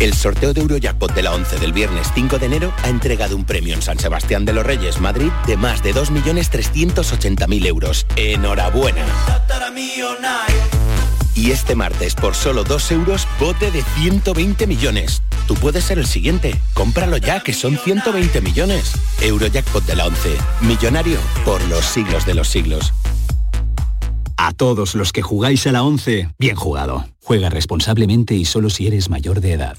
El sorteo de Eurojackpot de la 11 del viernes 5 de enero ha entregado un premio en San Sebastián de los Reyes, Madrid, de más de 2.380.000 euros. ¡Enhorabuena! Y este martes, por solo 2 euros, bote de 120 millones. Tú puedes ser el siguiente. Cómpralo ya, que son 120 millones. Eurojackpot de la 11. Millonario por los siglos de los siglos. A todos los que jugáis a la 11, bien jugado. Juega responsablemente y solo si eres mayor de edad.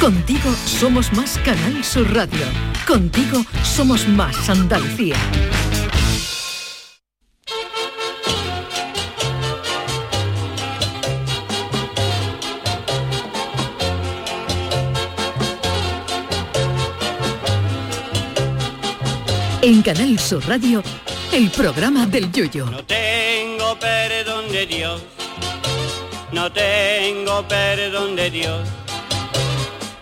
Contigo somos más Canal Sur Radio. Contigo somos más Andalucía. En Canal Sur Radio, el programa del Yoyo. No tengo perdón de Dios. No tengo perdón de Dios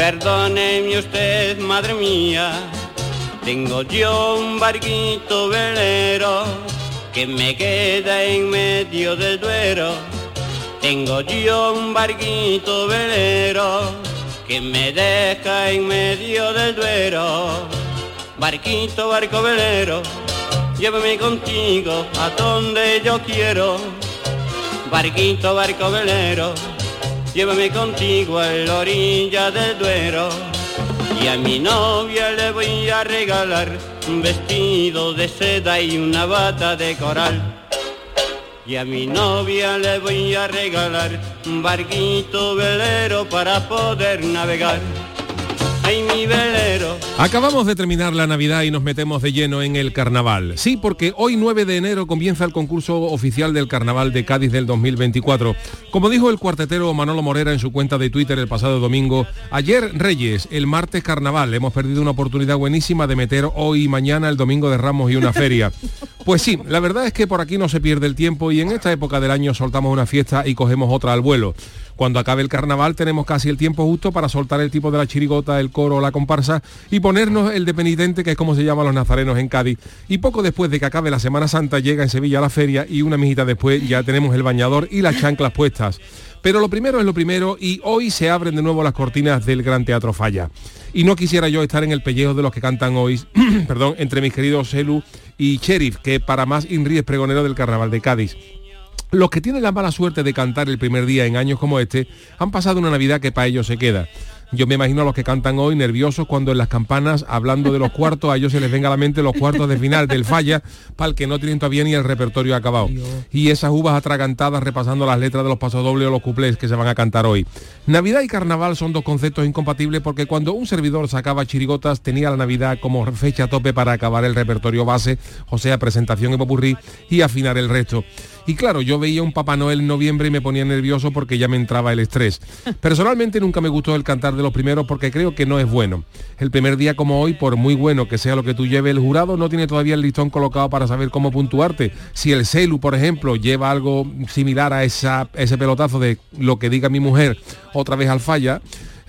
Perdóneme usted, madre mía, tengo yo un barquito velero que me queda en medio del duero. Tengo yo un barquito velero que me deja en medio del duero. Barquito, barco velero, llévame contigo a donde yo quiero. Barquito, barco velero llévame contigo a la orilla del Duero. Y a mi novia le voy a regalar un vestido de seda y una bata de coral. Y a mi novia le voy a regalar un barquito velero para poder navegar. Acabamos de terminar la Navidad y nos metemos de lleno en el carnaval. Sí, porque hoy 9 de enero comienza el concurso oficial del carnaval de Cádiz del 2024. Como dijo el cuartetero Manolo Morera en su cuenta de Twitter el pasado domingo, ayer Reyes, el martes carnaval. Hemos perdido una oportunidad buenísima de meter hoy y mañana el domingo de Ramos y una feria. Pues sí, la verdad es que por aquí no se pierde el tiempo y en esta época del año soltamos una fiesta y cogemos otra al vuelo. Cuando acabe el carnaval tenemos casi el tiempo justo para soltar el tipo de la chirigota, el coro, la comparsa y ponernos el de penitente, que es como se llaman los nazarenos en Cádiz. Y poco después de que acabe la Semana Santa llega en Sevilla la feria y una mijita después ya tenemos el bañador y las chanclas puestas. Pero lo primero es lo primero y hoy se abren de nuevo las cortinas del Gran Teatro Falla. Y no quisiera yo estar en el pellejo de los que cantan hoy, perdón, entre mis queridos Selu y Sheriff, que para más Inri es pregonero del Carnaval de Cádiz. Los que tienen la mala suerte de cantar el primer día en años como este han pasado una Navidad que para ellos se queda. Yo me imagino a los que cantan hoy nerviosos cuando en las campanas, hablando de los cuartos, a ellos se les venga a la mente los cuartos de final del falla, para el que no tienen todavía ni el repertorio acabado. Y esas uvas atragantadas repasando las letras de los pasodobles o los cuplés que se van a cantar hoy. Navidad y carnaval son dos conceptos incompatibles porque cuando un servidor sacaba chirigotas tenía la Navidad como fecha tope para acabar el repertorio base, o sea, presentación y popurrí, y afinar el resto. Y claro, yo veía un Papá Noel en noviembre y me ponía nervioso porque ya me entraba el estrés. Personalmente nunca me gustó el cantar de los primeros porque creo que no es bueno. El primer día como hoy, por muy bueno que sea lo que tú lleve, el jurado no tiene todavía el listón colocado para saber cómo puntuarte. Si el celu, por ejemplo, lleva algo similar a esa, ese pelotazo de lo que diga mi mujer otra vez al falla,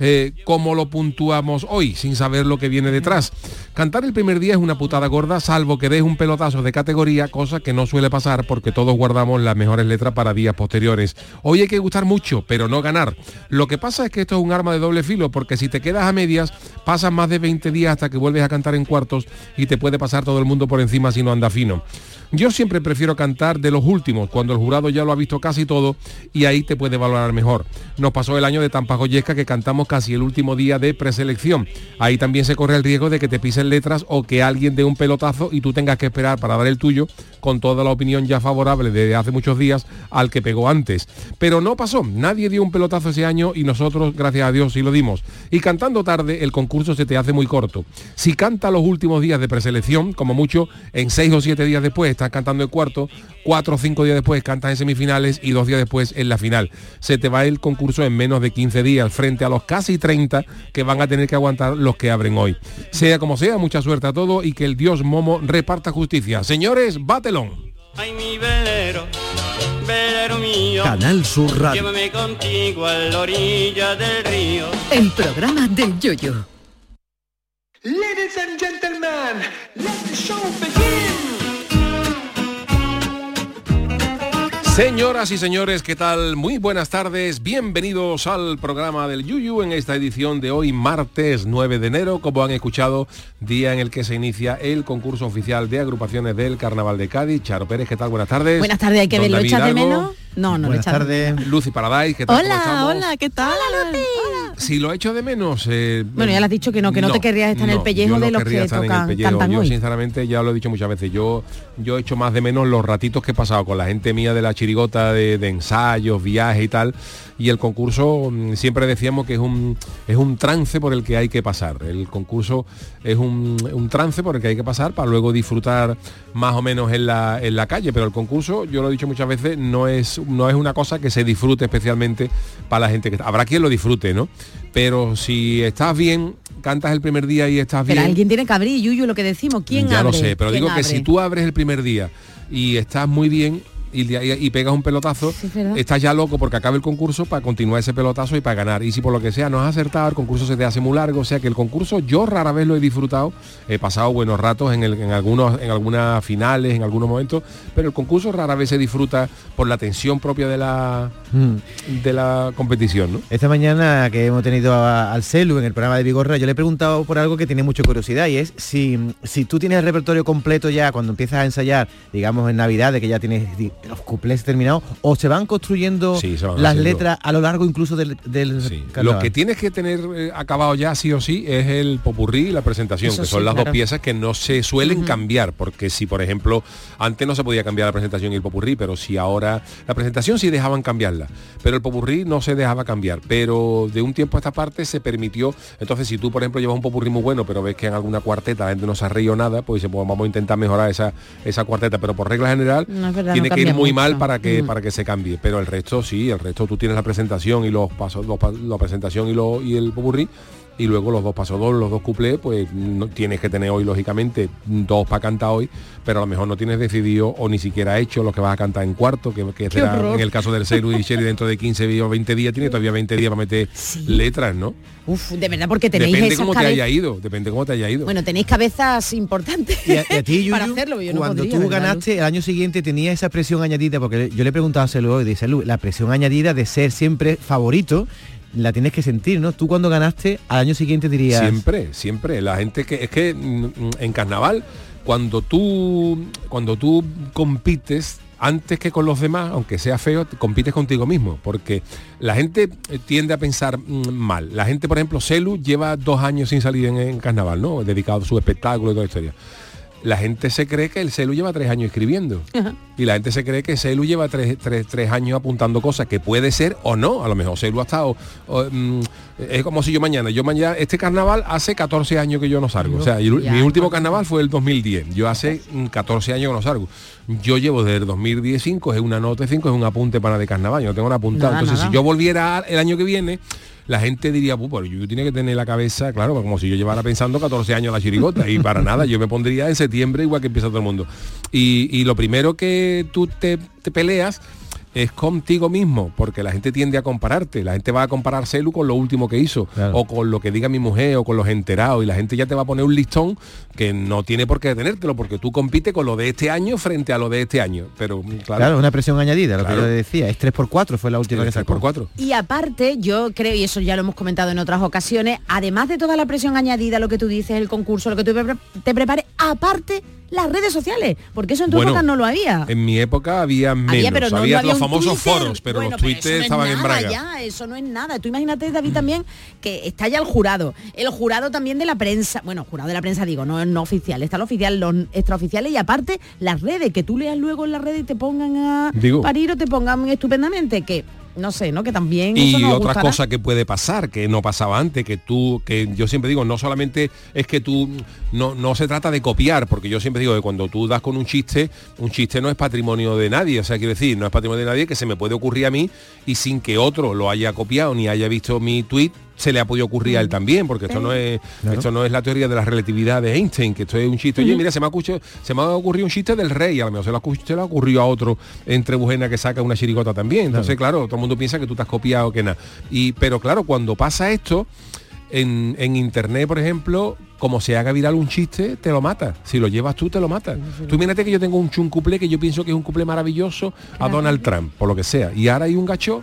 eh, cómo lo puntuamos hoy, sin saber lo que viene detrás. Cantar el primer día es una putada gorda, salvo que des un pelotazo de categoría, cosa que no suele pasar porque todos guardamos las mejores letras para días posteriores. Hoy hay que gustar mucho, pero no ganar. Lo que pasa es que esto es un arma de doble filo, porque si te quedas a medias, pasan más de 20 días hasta que vuelves a cantar en cuartos y te puede pasar todo el mundo por encima si no anda fino. Yo siempre prefiero cantar de los últimos, cuando el jurado ya lo ha visto casi todo y ahí te puede valorar mejor. Nos pasó el año de Tampa Goyesca que cantamos casi el último día de preselección. Ahí también se corre el riesgo de que te pisen letras o que alguien dé un pelotazo y tú tengas que esperar para dar el tuyo con toda la opinión ya favorable desde hace muchos días al que pegó antes. Pero no pasó, nadie dio un pelotazo ese año y nosotros, gracias a Dios, sí lo dimos. Y cantando tarde, el concurso se te hace muy corto. Si canta los últimos días de preselección, como mucho, en seis o siete días después estás cantando el cuarto, cuatro o cinco días después cantas en semifinales y dos días después en la final. Se te va el concurso en menos de 15 días frente a los casi 30 que van a tener que aguantar los que abren hoy. Sea como sea, mucha suerte a todos y que el dios Momo reparta justicia. Señores, batelón. Ay, mi velero, velero mío. Canal Sur Radio. Llévame contigo a la orilla del río. El programa del yoyo. Ladies and gentlemen, let the show begin. Señoras y señores, ¿qué tal? Muy buenas tardes, bienvenidos al programa del Yuyu en esta edición de hoy, martes 9 de enero, como han escuchado, día en el que se inicia el concurso oficial de agrupaciones del Carnaval de Cádiz. Charo Pérez, ¿qué tal? Buenas tardes. Buenas tardes, hay que Don verlo, David ¿echas de menos? No, no, Buenas tardes. Lucy Paradise, ¿qué tal? ¿Cómo Hola, hola, ¿qué tal? Si lo echo de menos... eh, Bueno, ya le has dicho que no, que no, te querrías estar en el pellejo yo no de los querría que estar en el tocan, pellejo. cantan Yo hoy. sinceramente ya lo he dicho muchas veces, yo yo he hecho más de menos los ratitos que he pasado con la gente mía de la chirigota de, de ensayos, viajes y tal. Y el concurso mm, siempre decíamos que es un es un trance por el que hay que pasar. El concurso es un, un trance por el que hay que pasar para luego disfrutar más o menos en la, en la calle. Pero el concurso, yo lo he dicho muchas veces, no es, no es una cosa que se disfrute especialmente para la gente que está. Habrá quien lo disfrute, ¿no? Pero si estás bien, cantas el primer día y estás Pero bien. alguien tiene que abrir, Yuyu, lo que decimos. ¿Quién Ya abre? lo sé, pero ¿Quién digo que si tú abres el primer día y estás muy bien y, y- y pegas un pelotazo, estás ya loco porque acabe el concurso para continuar ese pelotazo y para ganar. Y si por lo que sea no has acertado, el concurso se te hace muy largo. O sea que el concurso yo rara vez lo he disfrutado. He pasado buenos ratos en, el- en algunos, en algunas finales, en algunos momentos, pero el concurso rara vez se disfruta por la tensión propia de la, de la competición, ¿no? Esta mañana que hemos tenido a- al Celu en el programa de Vigorra, yo le he preguntado por algo que tiene mucha curiosidad y es si, si tú tienes el repertorio completo ya cuando empiezas a ensayar, digamos en Navidad, de que ya tienes los cuplés terminados, o se van construyendo Sí, se van las haciendo. letras a lo largo incluso del, del Lo que tienes que tener eh, acabado ya sí o sí es el popurrí y la presentación, Eso que son sí, las claro. dos piezas que no se suelen cambiar, porque si por ejemplo antes no se podía cambiar la presentación y el popurrí, pero si ahora la presentación sí dejaban cambiarla, pero el popurrí no se dejaba cambiar, pero de un tiempo a esta parte se permitió, entonces si tú por ejemplo llevas un popurrí muy bueno, pero ves que en alguna cuarteta la gente no se ha reído nada, pues pues vamos a intentar mejorar esa, esa cuarteta, pero por regla general No, es verdad, tiene no que ir muy mucho. mal para que Mm. para que se cambie pero el resto sí el resto tú tienes la presentación y los pasos los la presentación y, lo, y el popurrí y luego los dos pasos dos los dos cuplés pues no, tienes que tener hoy lógicamente dos para cantar hoy pero a lo mejor no tienes decidido o ni siquiera hecho lo que vas a cantar en cuarto que, que ¡Qué será horror! en el caso del Celu y Sherry dentro de 15 o 20 días tiene todavía 20 días para meter letras ¿no? Uf, de verdad, porque tenéis depende esas cómo te haya ido depende cómo te haya ido Bueno, tenéis cabezas importantes Y a, y a ti, para hacerlo. Yo no cuando podría, tú ¿verdad, ganaste el año siguiente tenía esa presión añadida, porque yo le he preguntado a Celu hoy, dice Celu, la presión añadida de ser siempre favorito, la tienes que sentir, ¿no? Tú cuando ganaste, al año siguiente dirías... Siempre, siempre. La gente que es que mm, en carnaval, cuando tú cuando tú compites antes que con los demás, aunque sea feo, te- compites contigo mismo, porque la gente eh, tiende a pensar mm, mal. La gente, por ejemplo, Celu lleva dos años sin salir en, en carnaval, ¿no? Dedicado a su espectáculo y toda la historia. La gente se cree que el Celu lleva tres años escribiendo. Y la gente se cree que Celu lleva tres, tres- tres años apuntando cosas que puede ser o no. A lo mejor Celu ha estado... o, mm, es como si yo mañana, yo mañana, este carnaval hace 14 años que yo no salgo. O sea, Ya, mi último carnaval fue el 2010. Yo hace mm, 14 años que no salgo. Yo llevo desde el 2015, es una nota 5, es un apunte para de carnaval. Yo no tengo nada apuntado. Nada, Entonces, nada. si yo volviera el año que viene, la gente diría, "Pu, pero yo tiene que tener la cabeza, claro, como si yo llevara pensando 14 años la chirigota y para nada, yo me pondría en septiembre igual que empieza todo el mundo. Y, lo primero que tú te peleas es contigo mismo, porque la gente tiende a compararte. La gente va a comparar Celu con lo último que hizo, o con lo que diga mi mujer, o con los enterados, y la gente ya te va a poner un listón que no tiene por qué tenértelo, porque tú compites con lo de este año frente a lo de este año. Pero claro, Claro, una presión añadida, lo Claro. que yo decía. Es 3x4, fue la última que sacó. por 4. Y aparte, yo creo, y eso ya lo hemos comentado en otras ocasiones, además de toda la presión añadida, lo que tú dices, el concurso, lo que tú te prepares, aparte las redes sociales, porque eso en tu Bueno, época no lo había. En mi época había menos, había, pero no- no los había un famosos Twitter. foros, pero Bueno, los tweets es estaban en braga. ya, eso no es nada. Tú imagínate, David, también que está ya el jurado. El jurado también de la prensa, bueno, jurado de la prensa digo, no, no oficial, está el oficial, los extraoficiales y aparte las redes, que tú leas luego en las redes y te pongan a Digo. parir o te pongan estupendamente, que no sé, ¿no? Que también eso Y nos otra gustará. cosa que puede pasar, que no pasaba antes, que tú, que yo siempre digo, no solamente es que tú, no, no se trata de copiar, porque yo siempre digo que cuando tú das con un chiste, un chiste no es patrimonio de nadie, o sea, quiero decir, no es patrimonio de nadie que se me puede ocurrir a mí y sin que otro lo haya copiado ni haya visto mi tweet, se le ha podido ocurrir a él también, porque esto no es esto no es la teoría de la relatividad de Einstein, que esto es un chiste. Oye, Ujú. mira, se me ha ocurrido, se me ha ocurrido un chiste del rey, a lo mejor se le ha, ocurrido- se le ha ocurrido a otro entre Bujena que saca una chirigota también. Entonces, claro, todo el mundo piensa que tú te has copiado que nada. Y pero claro, cuando pasa esto en, en internet, por ejemplo, como se haga viral un chiste, te lo mata. Si lo llevas tú, te lo mata. Tú imagínate que yo tengo un, un cuplé que yo pienso que es un cuplé maravilloso a. Donald Trump, por lo que sea. Y ahora hay un gacho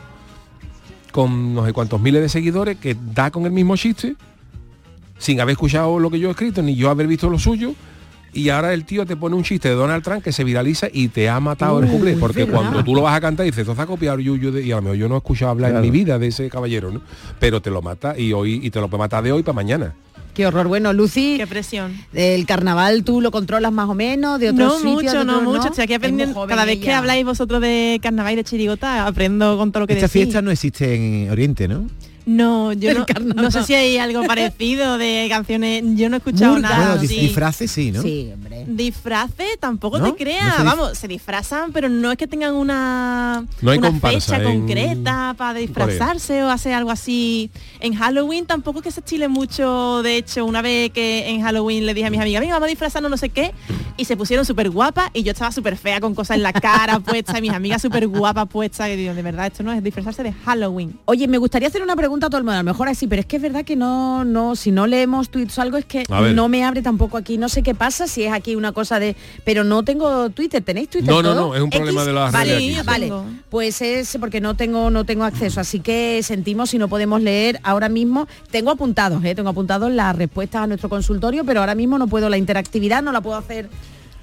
con no sé cuántos miles de seguidores que da con el mismo chiste sin haber escuchado lo que yo he escrito ni yo haber visto lo suyo y ahora el tío te pone un chiste de Donald Trump que se viraliza y te ha matado el cuplé porque cuando tú lo vas a cantar dices esto está copiado Yuyu de-", y a lo mejor yo no he escuchado hablar Claro. en mi vida de ese caballero ¿no? pero te lo mata y hoy y te lo puede matar de hoy para mañana Qué horror. Bueno, Lucy. Qué presión. El carnaval tú lo controlas más o menos, de otros No sitios. mucho, de no mucho. Estoy aquí aprendiendo. Cada vez que habláis vosotros de carnaval y de chirigota, aprendo con todo lo que Esta decís. fiesta no existe en Oriente, ¿no? No, yo no, sé si hay algo parecido de canciones. Yo no he escuchado Murga. nada. Bueno, así. disfraces sí, ¿no? Sí, hombre. Disfraces tampoco ¿No? te creas. No se dif- Vamos, se disfrazan, pero no es que tengan una, No hay una comparsa fecha en concreta para disfrazarse o hacer algo así. En Halloween tampoco es que se chile mucho. De hecho, una vez que en Halloween le dije a mis amigas, venga, vamos a disfrazarnos no sé qué, y se pusieron súper guapas y yo estaba súper fea con cosas en la cara puesta y mis amigas súper guapas puestas. Y digo, de verdad, esto no es disfrazarse de Halloween. Oye, me gustaría hacer una pregunta a todo el mundo, a lo mejor así, pero es que es verdad que no, no, si no leemos tweets o algo es que no me abre tampoco aquí. No sé qué pasa, si es aquí una cosa de. Pero no tengo Twitter, ¿tenéis Twitter? No, no, todo? no, es un problema de las vale, redes aquí. Vale, pues es porque no tengo, no tengo acceso, así que sentimos si no podemos leer ahora mismo. Tengo apuntados, ¿eh? tengo apuntados las respuestas a nuestro consultorio, pero ahora mismo no puedo la interactividad, no la puedo hacer.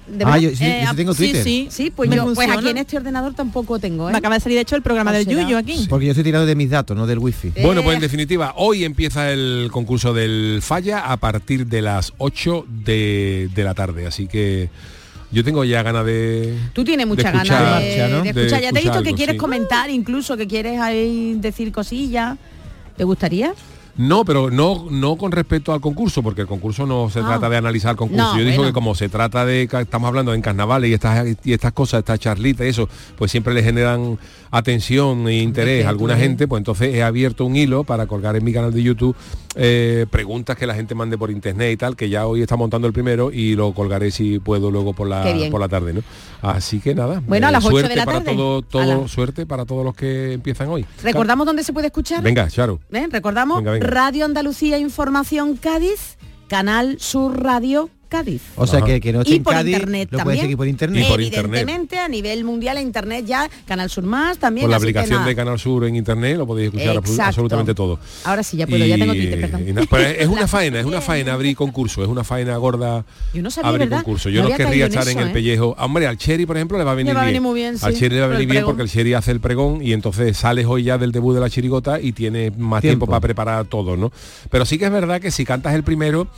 ¿De Ah, yo sí- yo sí tengo sí, Twitter. sí. Sí, pues Me yo, pues aquí en este ordenador tampoco tengo, ¿eh? Me acaba de salir de hecho el programa ¿O del será? Yuyo aquí. Porque yo estoy tirado de mis datos, no del wifi. Bueno, pues Eh. en definitiva, hoy empieza el concurso del Falla a partir de las 8 de, de la tarde, así que yo tengo ya ganas de... Tú tienes mucha de escuchar- ganas de, Marcha, ¿no? de De escuchar. ya te he visto que quieres sí. comentar, incluso que quieres ahí decir cosillas. ¿Te gustaría? No, pero no, no con respecto al concurso, porque el concurso no se Ah. trata de analizar el concurso. No, Yo digo bueno. que como se trata de, estamos hablando en carnavales y estas, y estas cosas, estas charlitas y eso, pues siempre le generan atención e interés a alguna gente, pues entonces he abierto un hilo para colgar en mi canal de YouTube eh, preguntas que la gente mande por internet y tal, que ya hoy está montando el primero y lo colgaré si puedo luego por la, por la tarde, ¿no? Así que nada. Bueno, a las ocho suerte de la para tarde. todo, suerte para todos los que empiezan hoy. ¿Recordamos dónde se puede escuchar? Venga, Charo. ¿Eh? Recordamos Venga, venga. Radio Andalucía Información Cádiz, Canal Sur Radio Cádiz. O sea, que, que no esté y en por Cádiz, internet lo también. puedes seguir por internet. Y por internet. Evidentemente, a nivel mundial, a internet ya, Canal Sur Más también. Con la aplicación de Canal Sur en internet lo podéis escuchar Exacto. absolutamente todo. Ahora sí, ya puedo, ya tengo Twitter, perdón. pero es una faena, es una faena abrir concurso, es una faena gorda Yo no sabía, abrir ¿verdad? concurso. No Yo no, había querría en estar en el ¿eh? pellejo. Hombre, al Cherry, por ejemplo, le va a venir Le va a bien. venir muy bien, Al Cherry le va a venir bien porque el Cherry hace el pregón y entonces sales hoy ya del debut de la chirigota y tienes más tiempo, Tiempo. para preparar todo, ¿no? Pero sí que es verdad que si cantas el primero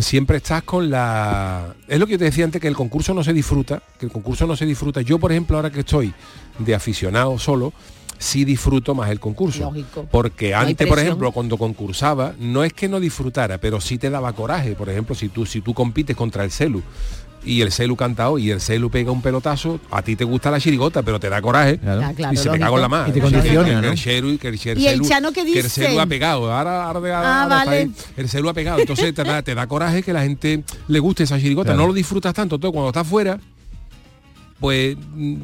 siempre estás con la es lo que yo te decía antes que el concurso no se disfruta que el concurso no se disfruta. Yo por ejemplo ahora que estoy de aficionado solo sí disfruto más el concurso. Lógico. porque No antes por ejemplo cuando concursaba no es que no disfrutara pero sí te daba coraje. Por ejemplo si tú si tú compites contra el celu y el celu canta hoy y el celu pega un pelotazo, a ti te gusta la chirigota, pero te da coraje claro, y se te lógico. cago en la mano. Y te que- condiciona, que, ¿no? el celu, que el, que el ¿Y el celu- Chano qué que el celu dice? ha pegado. Ahora, ahora, ahora- Ah, vale. ahí. el celu ha pegado. Entonces te da, te da coraje que la gente le guste esa chirigota. Claro. No lo disfrutas tanto. Entonces cuando estás fuera, Pues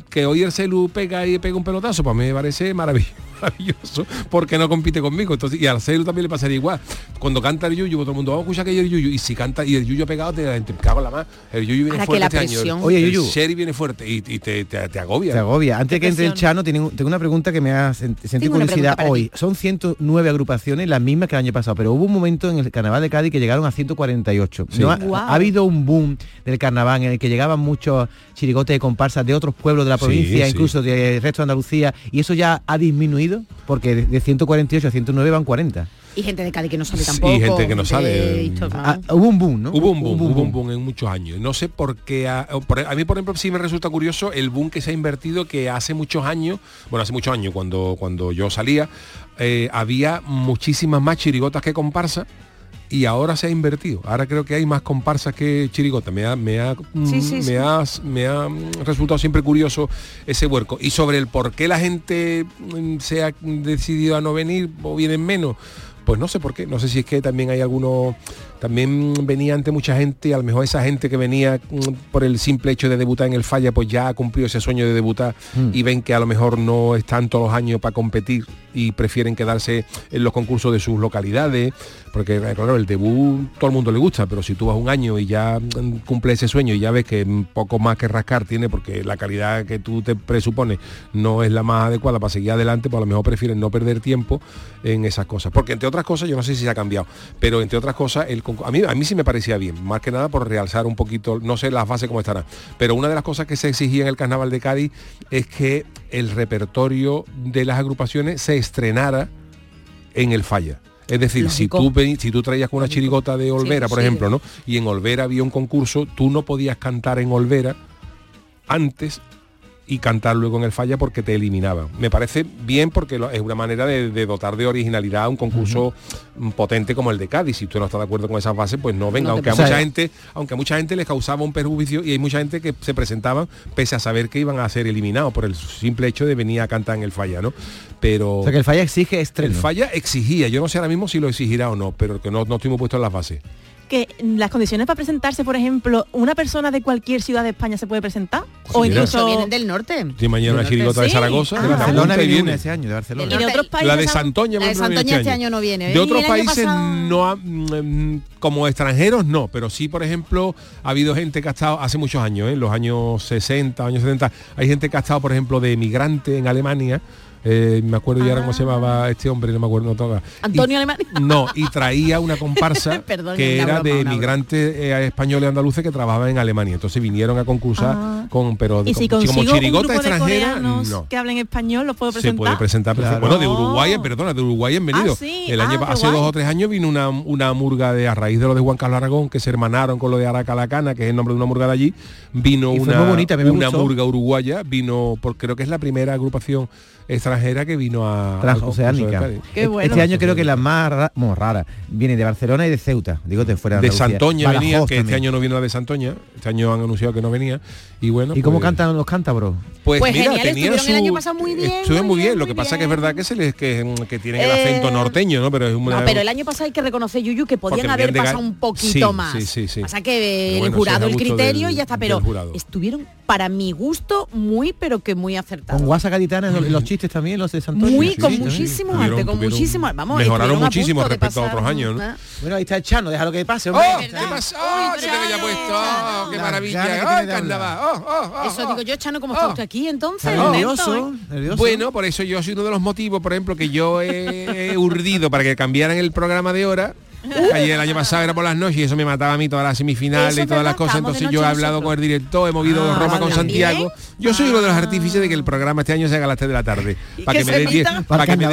que hoy el celu pega y pega un pelotazo, pues a mí me parece maravilloso maravilloso porque no compite conmigo entonces y al celu también le pasaría igual cuando canta el yuyu todo el mundo vamos a escuchar que hay el yuyu y si canta y el yuyu ha pegado te, te cago en la más el yuyu viene Ahora fuerte la este año presión. el, Oye, el Yuyu. Sherry viene fuerte y, y te, te- te agobia Te agobia. Antes de que entre el. Chano, tengo, una pregunta que me ha sen- sentido curiosidad para hoy. Son 109 agrupaciones, las mismas que el año pasado, pero hubo un momento en el Carnaval de Cádiz que llegaron a 148. Sí. ¿No ha, habido un boom del carnaval en el que llegaban muchos chirigotes de comparsas de otros pueblos de la Sí, provincia, sí. incluso del resto de Andalucía, y eso ya ha disminuido, porque de, de 148 a 109 van 40. Y gente de Cádiz que no sabe Sí, tampoco. gente que no ¿no? Ah, hubo un boom, ¿no? Hubo un boom, hubo un boom en muchos años. No sé por qué. A, por- a mí, por ejemplo, sí me resulta curioso el boom que se ha invertido que hace muchos años, bueno, hace muchos años, cuando, cuando yo salía, eh, había muchísimas más chirigotas que comparsas y ahora se ha invertido. Ahora creo que hay más comparsas que chirigotas. Me ha, me ha, Sí, sí, me sí. ha, me ha mm, resultado siempre curioso ese huerco. Y sobre el por qué la gente mm, se ha decidido a no venir o vienen menos. Pues no sé por qué, no sé si es que también hay algunos, también venía ante mucha gente, y a lo mejor esa gente que venía mm, por el simple hecho de debutar en el falla, pues ya ha cumplido ese sueño de debutar Mm. y ven que a lo mejor no están todos los años para competir y prefieren quedarse en los concursos de sus localidades, porque eh, claro, el debut todo el mundo le gusta, pero si tú vas un año y ya mm, cumple ese sueño y ya ves que mm, poco más que rascar tiene porque la calidad que tú te presupones no es la más adecuada para seguir adelante, pues a lo mejor prefieren no perder tiempo en esas cosas. Porque entre otras cosas, yo no sé si se ha cambiado, pero entre otras cosas, el a mí, a mí sí me parecía bien, más que nada por realzar un poquito, no sé las bases cómo estarán, pero una de las cosas que se exigía en el Carnaval de Cádiz es que el repertorio de las agrupaciones se estrenara en el falla. Es decir, si tú, si tú traías con una chirigota de Olvera, por sí. ejemplo, ¿no? Y en Olvera había un concurso, tú no podías cantar en Olvera antes y cantar luego en el falla porque te eliminaban. Me parece bien porque es una manera de, de dotar de originalidad a un concurso potente como el de Cádiz. Si tú no estás de acuerdo con esas bases, pues no venga. No aunque a mucha gente, aunque a mucha gente les causaba un perjuicio y hay mucha gente que se presentaban pese a saber que iban a ser eliminados por el simple hecho de venir a cantar en el falla, ¿no? Pero O sea que el falla exige el estreno. falla exigía, yo no sé ahora mismo si lo exigirá o no, pero que no, no estoy muy puesto en las bases. Que las condiciones para presentarse, por ejemplo, una persona de cualquier ciudad de España se puede presentar. o incluso Eso vienen del norte. Si mañana una Del chirigota de Zaragoza, sí. que de Ah, te Barcelona viene viene. ese año, de Barcelona. Y de otros países. La de. Santoña, La de viene este año no viene. De otros países pasado- no ha- mm, como extranjeros no, pero sí, por ejemplo, ha habido gente que ha estado hace muchos años, ¿eh? en los años 60, años 70, hay gente que ha estado, por ejemplo, de emigrante en Alemania. Eh, me acuerdo ya ahora cómo se llamaba este hombre, no me acuerdo, no toca. Antonio Y-. No, y traía una comparsa Perdón, que era broma, de emigrantes eh, españoles y andaluces que trabajaban en Alemania. Entonces vinieron a concursar Ah. con, pero Y si como, consigo un chirigota de extranjera, no. que hablen español, ¿los puedo Se presentar? puede presentar perfecto. Claro. Bueno, de Uruguay, perdona, de Uruguay han venido. Ah, sí. El año Ah, hace dos o tres años vino una, una murga de a raíz de lo de Juan Carlos Aragón, que se hermanaron con lo de Aracalacana, que es el nombre de una murga de allí. Vino Y una, muy bonita, una gustó. murga uruguaya, vino, por, creo que es la primera agrupación extranjera que vino a transoceánica. Qué bueno. Este año creo que las más ra- bueno, raras vienen de Barcelona y de Ceuta. Digo de fuera de, de. Santoña Badajoz venía, que este año no vino la de Santoña, este año han anunciado que no venía. Y bueno, ¿Y cómo pues- cantan los cántabros? Pues, Pues mira, genial, tenían estuvieron el su- año pasado muy bien, Estuvieron muy bien, bien, lo que pasa que es bien. verdad que se les que, que tienen el Eh, acento norteño, ¿no? Pero es una No, pero el año pasado hay que reconocer, Yuyu, que podían haber pasado un poquito Sí, más. sí, sí, sí. Pasa que Pero el bueno, es jurado, el criterio del- y ya está, pero estuvieron, para mi gusto, muy, pero que muy acertados. Con guasa gaditana los, los chistes también, los de Santoña. Muy, Sí, con sí, muchísimo Tuvieron- arte, con tuvieron- muchísimo. Vamos, mejoraron a muchísimo respecto a otros años, ¿no? ¿eh? Bueno, ahí está el Chano, déjalo que pase, hombre. ¡Oh! ¿Qué pasa? ¡Oh! que te había puesto! ¡Oh! ¡Qué maravilla! que ¡Oh, el carnaval! ¡Oh, oh, oh, Eso digo yo, Chano, ¿cómo está Oh. usted aquí entonces? Nervioso, ¿eh? nervioso. Bueno, por eso yo soy uno de los motivos, por ejemplo, que yo he urdido para que cambiaran el programa de hora. Ayer el año pasado era por las noches y eso me mataba a mí todas las semifinales Eso y todas las cosas. Entonces yo he hablado con el director, hemos ido de Ah, Roma con. Santiago. Yo soy uno de los artífices de que el programa este año se haga a las 3 de la tarde. ¿Y Para que que, me dé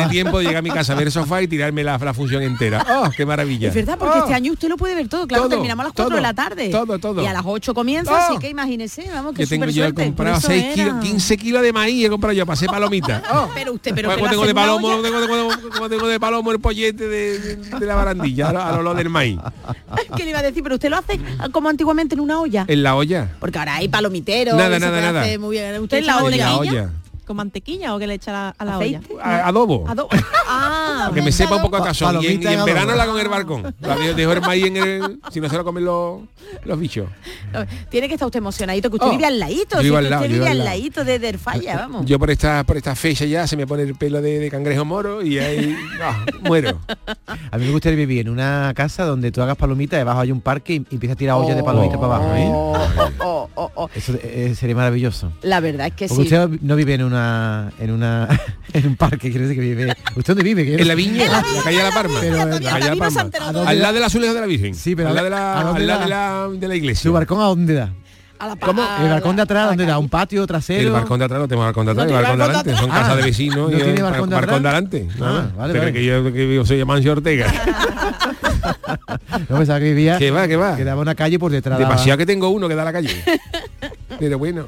tie- tiempo de llegar a mi casa a ver el sofá y tirarme la, la función entera. ¡Oh, qué maravilla! Es verdad, porque ¡Oh! este año usted lo puede ver todo. Claro, Todo, terminamos a las 4 todo, de la tarde. todo, todo. Y a las 8 comienza, ¡Oh! así que imagínese, vamos, que Yo tengo yo he comprado Por eso 6 era. kilos, 15 kilos de maíz he comprado yo para hacer palomitas. ¡Oh! Pero usted, pero como tengo de palomo, tengo, tengo- como tengo de palomo el pollete de la barandilla, a lo, a lo del maíz. ¿Qué le iba a decir? Pero usted lo hace como antiguamente en una olla. En la olla. Porque ahora hay palomiteros. Nada, y se nada, nada. Muy bien. Usted en la En olla. En la ¿Olequilla? olla. Con mantequilla o que le echa a la ¿Aceite? olla? A- adobo. Ado- Ah, Que me sepa un poco a cazón. Y en, y verano adobo. la con el balcón. La de- dejo el maíz en el. Si no se lo comen los, los bichos. Tiene que estar usted emocionadito, que usted Oh, vive al ladito, yo si al lado, usted yo vive al ladito de Derfalla, vamos. Yo por esta, por esta fecha ya se me pone el pelo de, de cangrejo moro y ahí ah, muero. A mí me gustaría vivir en una casa donde tú hagas palomitas, debajo hay un parque y empiezas a tirar ollas de palomitas para abajo. ¿eh? Oh, oh, oh. Eso eh, sería maravilloso. La verdad es que Porque sí. usted no vive en una en una en un parque, quiere decir que vive. ¿Usted dónde vive? En la viña, en la, calle de la Palma. Pero, la calle de la Palma. ¿A dónde Al lado de la azulejo de la Virgen. Sí, pero al lado ¿a de la, dónde al lado da? de la, de la iglesia. ¿Su balcón a dónde da? A la ¿Cómo? ¿El balcón de la- atrás a la dónde da? ¿Un patio trasero? El balcón de atrás no tengo balcón de atrás, No el balcón de adelante. Son atrás. casas Ah, de vecinos ¿no y tiene el balcón de balcón atrás? de adelante. Ah, vale, Pero vale. que yo, que yo soy Amancio Ortega. No pensaba que vivía. que va, que va. Que daba una calle por detrás. daba- Demasiado que tengo uno que da a la calle. Pero bueno.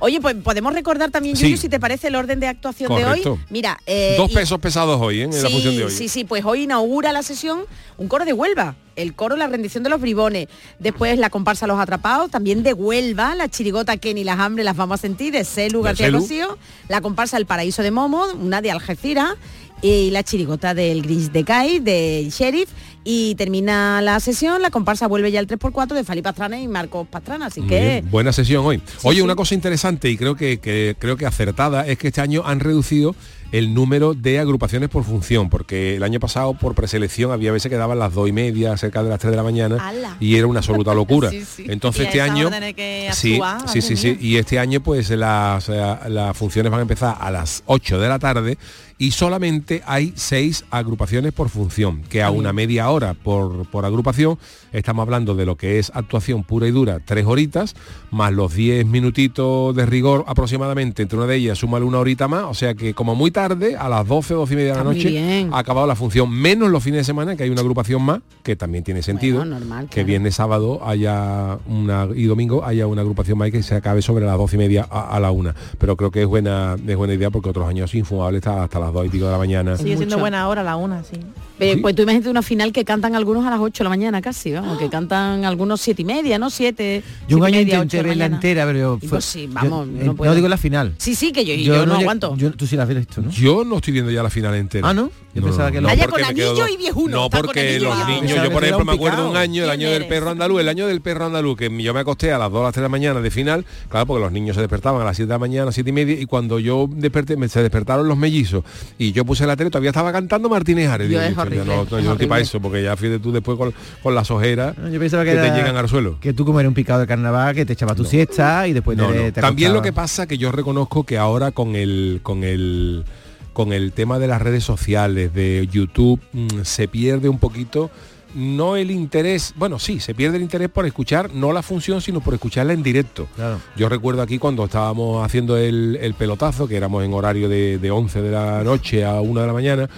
Oye, pues podemos recordar también, Sí. Yuyu, si te parece el orden de actuación de hoy. Mira, eh, Dos y- pesos pesados hoy, ¿eh? En la sí, función de hoy. Sí, sí, pues hoy inaugura la sesión un coro de Huelva, el coro La rendición de los bribones, después la comparsa Los Atrapados, también de Huelva, la chirigota Kenny las hambre las vamos a sentir, de Celu De García. Cosío, la comparsa El Paraíso de Momo, una de Algeciras, y la chirigota del Gris de Kai, de Sheriff, y termina la sesión, la comparsa vuelve ya el 3x4 de Fali Pastrana y Marcos Pastrana, así Muy que... bien, buena sesión hoy. Oye, sí. una cosa interesante y creo que, que- creo que acertada es que este año han reducido el número de agrupaciones por función, porque el año pasado por preselección había veces que daban las dos y media, cerca de las 3 de la mañana, y era una absoluta locura. Sí, sí. Entonces Y este año que sí, actuar, sí, sí, sí, y este año pues las, eh, las funciones van a empezar a las 8 de la tarde y solamente hay seis agrupaciones por función, que a una media hora por, por agrupación estamos hablando de lo que es actuación pura y dura, tres horitas, más los 10 minutitos de rigor aproximadamente, entre una de ellas súmale una horita más, o sea que como muy tarde, a las 12, 12 y media de la muy noche, ha acabado la función, menos los fines de semana, que hay una agrupación más, que también tiene sentido, Bueno, normal, que viernes, sábado haya una y domingo haya una agrupación más y que se acabe sobre las 12 y media a, a la una. Pero creo que es buena, es buena idea porque otros años infumable está hasta las 2 y pico de la mañana. Sigue siendo buena hora la una, sí. Eh, Sí. Pues tú imagínate una final que cantan algunos a las 8 de la mañana casi, vamos, que cantan algunos siete y media, ¿no? Siete. Yo un año intenté ocho de la verla entera, pero... Y pues sí, vamos, eh, no puedo. digo la final. Sí, sí, que yo, yo, no, aguanto. yo- tú sí la has visto, ¿no? Yo no estoy viendo ya la final entera. Ah, ¿no? Yo pensaba que lo- Vaya con quedo anillo dos- y viejuno, No, porque los niños, yo por ejemplo me acuerdo un año, el ¿Quién año del perro andaluz, el año del perro andaluz, que yo me acosté a las 2 o las 3 de la mañana de final, claro, porque los niños se despertaban a las 7 de la mañana, 7 y media, y cuando yo desperté, me, se despertaron los mellizos, y yo puse la tele, todavía estaba cantando Martínez Ares. Digo, "Yo no, yo no horrible. para eso, porque ya fíjate tú después con, con las ojeras No, Yo pensaba que, que te llegan al suelo. Que tú como eres un picado de carnaval, que te echabas tu siesta y después te, te También lo que pasa que yo reconozco que ahora con el con el con el tema de las redes sociales, de YouTube, mm, se pierde un poquito no el interés, bueno, sí, se pierde el interés por escuchar no la función, sino por escucharla en directo. Claro. Yo recuerdo aquí cuando estábamos haciendo el, el pelotazo, que éramos en horario de, de 11 de la noche a 1 de la mañana,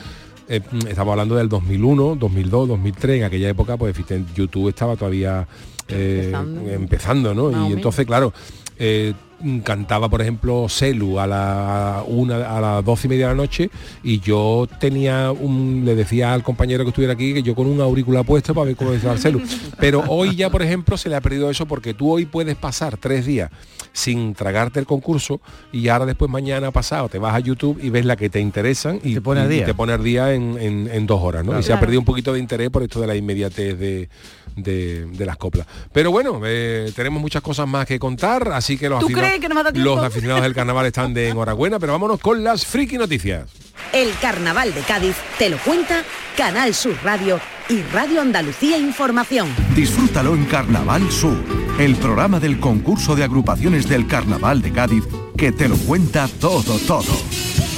eh, estamos hablando del 2001, 2002, 2003, en aquella época pues YouTube estaba todavía eh, Empezando. empezando, ¿no? Y entonces, claro, eh, cantaba por ejemplo Celu a la una a las doce y media de la noche y yo tenía un le decía al compañero que estuviera aquí que yo con un aurícula puesto para ver cómo decía el Celu pero hoy ya por ejemplo se le ha perdido eso porque tú hoy puedes pasar tres días sin tragarte el concurso y ahora después mañana pasado te vas a YouTube y ves la que te interesan y Te pone al y día. te pone al día en, en- en dos horas ¿no? y se ha perdido un poquito de interés por esto de la inmediatez de, de, de las coplas pero bueno eh, tenemos muchas cosas más que contar así que los ¿Tú aficionados- crees que nos los aficionados del carnaval están de enhorabuena, pero vámonos con las friki noticias. El Carnaval de Cádiz te lo cuenta Canal Sur Radio y Radio Andalucía Información. Disfrútalo en Carnaval Sur, el programa del concurso de agrupaciones del Carnaval de Cádiz que te lo cuenta todo, todo.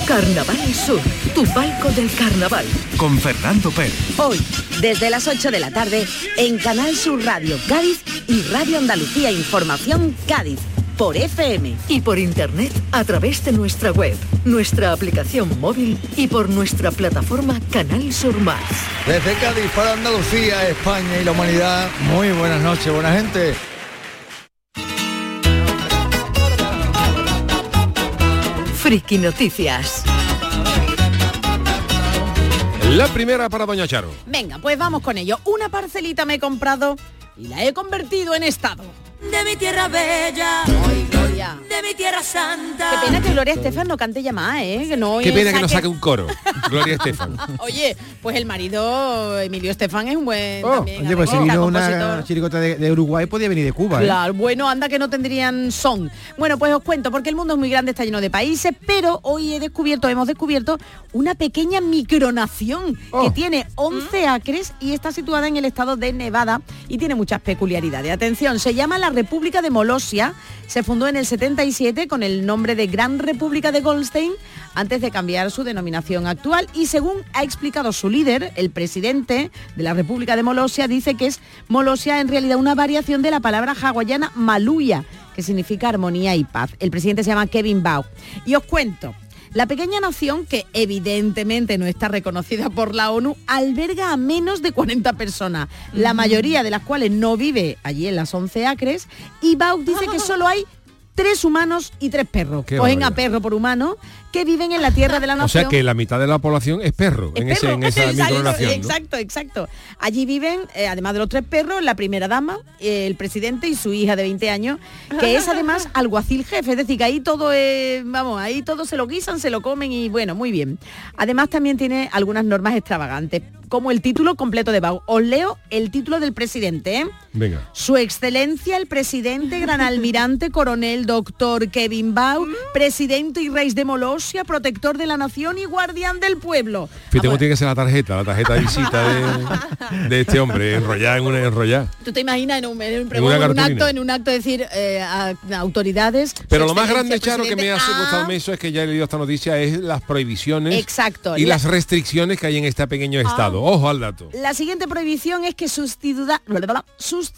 Carnaval Sur, tu palco del carnaval. Con Fernando Pérez. Hoy, desde las 8 de la tarde, en Canal Sur Radio Cádiz y Radio Andalucía Información Cádiz, por FM. Y por internet a través de nuestra web, nuestra aplicación móvil y por nuestra plataforma Canal Sur Más. Desde Cádiz para Andalucía, España y la humanidad, muy buenas noches, buena gente. Friki Noticias. La primera para Doña Charo. Venga, pues vamos con ello. Una parcelita me he comprado y la he convertido en estado. De mi tierra bella, Gloria. de mi tierra santa. Qué pena que Gloria Estefan no cante ya más, ¿eh? Que no Qué pena que no saque- un coro. Gloria Estefan. Oye, pues el marido Emilio Estefan es un buen Oh, también oye, pues si vino una chiricota de, de Uruguay, podía venir de Cuba. ¿eh? Claro, bueno, anda que no tendrían son. Bueno, pues os cuento, porque el mundo es muy grande, está lleno de países, pero hoy he descubierto, hemos descubierto una pequeña micronación que tiene 11 acres y está situada en el estado de Nevada y tiene muchas peculiaridades. Atención, se llama la República de Molosia, se fundó en el 77 con el nombre de Gran República de Goldstein antes de cambiar su denominación actual y según ha explicado su líder, el presidente de la República de Molosia, dice que es Molosia en realidad una variación de la palabra hawaiana maluya, que significa armonía y paz. El presidente se llama Kevin Bau. Y os cuento, la pequeña nación, que evidentemente no está reconocida por la ONU, alberga a menos de 40 personas, la mayoría de las cuales no vive allí en las 11 acres, y Bau dice que solo hay tres humanos y tres perros. Qué Cogen a barbaridad. perro por humano, que viven en la tierra de la O nación. sea que la mitad de la población es perro, en, ese, Perro. en esa Exacto, micronación. ¿no? Exacto, exacto. Allí viven, eh, además de los tres perros, la primera dama, eh, el presidente y su hija de 20 años, que es además alguacil jefe, es decir, que ahí todo es, vamos, ahí todo se lo guisan, se lo comen y bueno, muy bien. Además también tiene algunas normas extravagantes, como el título completo de Bau. Os leo el título del presidente, ¿eh? Venga. Su excelencia el presidente, gran almirante, coronel, doctor Kevin Bau, presidente y rey de Protector de la nación y guardián del pueblo. Fíjate cómo tiene que ser la tarjeta, la tarjeta de visita de, de este hombre, enrollada en una enrollada. ¿Tú te imaginas en un, en un, En una en un acto, en un acto decir eh, a, a autoridades? Pero lo más grande, Charo, que me ha gustado ah, eso es que ya he leído esta noticia, es las prohibiciones Exacto. y La- las restricciones que hay en este pequeño estado. Ojo al dato. La siguiente prohibición es que sus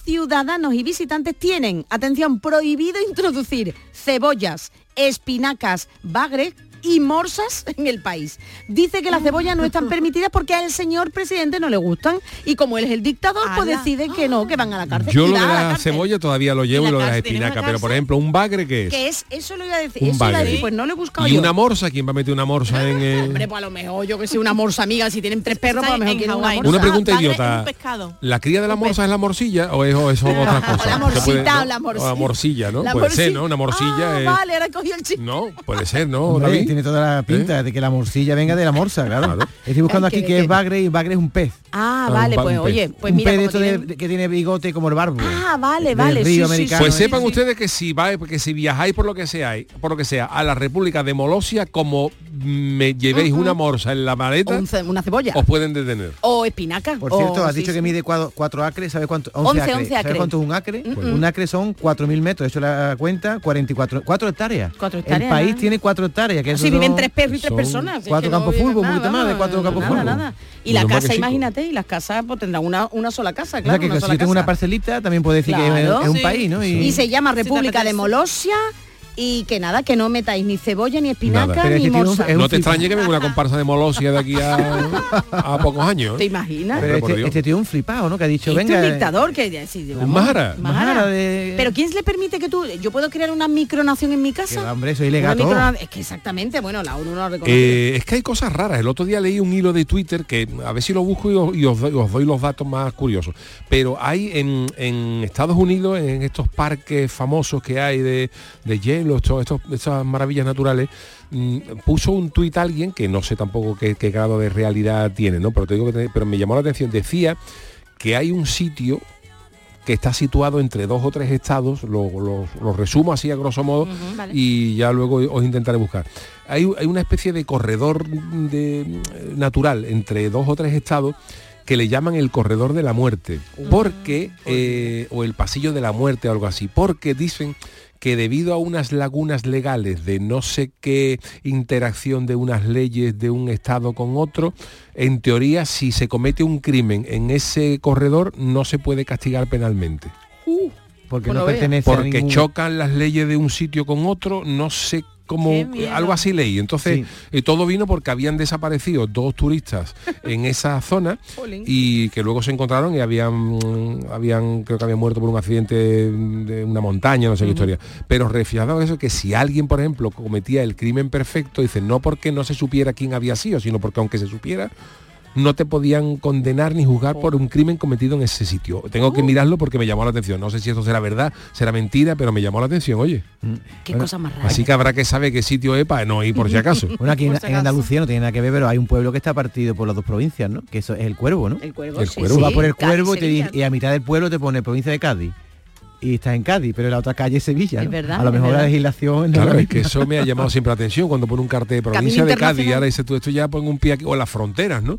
ciudadanos y visitantes tienen, atención, prohibido introducir cebollas, espinacas, bagre y morsas en el país. Dice que las cebollas no están permitidas porque al señor presidente no le gustan y como él es el dictador, pues decide que no, que van a la cárcel. Yo lo de la la cebolla todavía lo llevo y la lo de las cárcel, ¿tienes una espinacas, pero por ejemplo, un bagre que es Que es, eso lo iba a decir, Un eso iba a bagre. decir, pues no le he buscado y yo. una morsa, ¿quién va a meter una morsa en el... Hombre, pues a lo mejor yo que sé, una morsa amiga, si tienen tres perros, pues a lo mejor quieren una morsa. Una pregunta bagre idiota. un pescado. ¿La cría de la morsa es la morcilla o es, o es otra cosa? la Se morsita puede- o ¿no? la morsilla. O la morcilla, ¿no? La puede ser, ¿no? Una morcilla Ah, es... vale, ahora cogió el chiste. No, puede ser, ¿no, David? Tiene toda la pinta de que la morcilla venga de la morsa, claro. Estoy buscando Ay, aquí que que- es bagre y bagre es un pez. Ah, Ah, vale, pues oye, pues un mira, pez de como esto de- tienen- de- que tiene bigote como el barbo. Ah, vale, vale, río sí, sí, americano. Pues sí, sepan sí. ustedes que si va, que si viajáis por lo que sea, por lo que sea, a la República de Molosia, como me llevéis una morsa en la maleta, O un ce- una cebolla. os pueden detener. O espinaca. Por o- cierto, has sí, dicho sí. que mide 4 acres, ¿sabes cuánto? 11, 11 acres. 11 ¿Sabes cuánto es un acre? Un acre son 4.000 metros, eso la cuenta, 44, 4 hectáreas. Cuatro El hectáreas, país nada. tiene 4 hectáreas. Que Si viven tres perros y tres son personas. Cuatro campos fútbol, un nada, poquito más de cuatro campos fútbol. nada. Y la casa, imagínate, y las casas pues tendrán una, una sola casa, O claro. sea que una si sola yo tengo casa. una parcelita, también puedo decir que es, es un Sí. país, ¿no? Y se llama República de. Molosia y que nada, que no metáis ni cebolla, ni espinaca. Pero ni morsa. es un No te extrañe que venga una comparsa de Molosia de aquí a, a pocos años. ¿Te ¿eh? imaginas? Pero Hombre, por este, este tío es un flipado, ¿no? Que ha dicho, Este venga... es eh, un dictador que sí, Un vamos, Mahara. Mahara de- Pero ¿quién le permite que tú yo puedo crear una micronación en mi que casa? va, hombre, eso es ilegal Una todo. microna- Es que exactamente, bueno, la ONU no lo reconoce. Eh, es que hay cosas raras. El otro día leí un hilo de Twitter que a ver si lo busco y os, y os doy, os doy los datos más curiosos. Pero hay en, en Estados Unidos, en estos parques famosos que hay de, de estos- estas maravillas naturales, mm, puso un tuit alguien que no sé tampoco qué, qué grado de realidad tiene, ¿no? Pero te digo que te- pero me llamó la atención. Decía que hay un sitio que está situado entre dos o tres estados, lo, lo- lo resumo así a grosso modo vale. y ya luego os intentaré buscar. Hay, hay una especie de corredor de, natural entre dos o tres estados que le llaman el corredor de la muerte, porque, eh, o el pasillo de la muerte algo así, porque dicen que debido a unas lagunas legales de no sé qué interacción de unas leyes de un estado con otro, en teoría si se comete un crimen en ese corredor no se puede castigar penalmente. Porque Pues no pertenece a Porque ningún... chocan las leyes de un sitio con otro, no sé Qué miedo. algo así leí. Entonces, Sí. eh, todo vino porque habían desaparecido dos turistas en esa zona y que luego se encontraron y habían, habían creo que habían muerto por un accidente de una montaña, no sé qué historia. Pero refiado a eso, que si alguien, por ejemplo, cometía el crimen perfecto, dice, no porque no se supiera quién había sido, sino porque aunque se supiera, no te podían condenar ni juzgar por un crimen cometido en ese sitio. Tengo que mirarlo porque me llamó la atención. No sé si esto será verdad, será mentira, pero me llamó la atención, oye. Qué cosa más rara. Así que habrá que saber qué sitio es para no ir por si acaso. Bueno, aquí en. Andalucía no tiene nada que ver, pero hay un pueblo que está partido por las dos provincias, ¿no? Que eso es el Cuervo, ¿no? El Cuervo, El Cuervo sí. va por el Cuervo y, te Sevilla. dice- y a mitad del pueblo te pone provincia de Cádiz. Y estás en Cádiz, pero en la otra calle es Sevilla. Es verdad, a lo es mejor la legislación no Claro, la es que eso me ha llamado siempre la atención cuando pone un cartel de provincia de Cádiz y ahora dices tú, esto ya pone un pie aquí, o las fronteras, ¿no?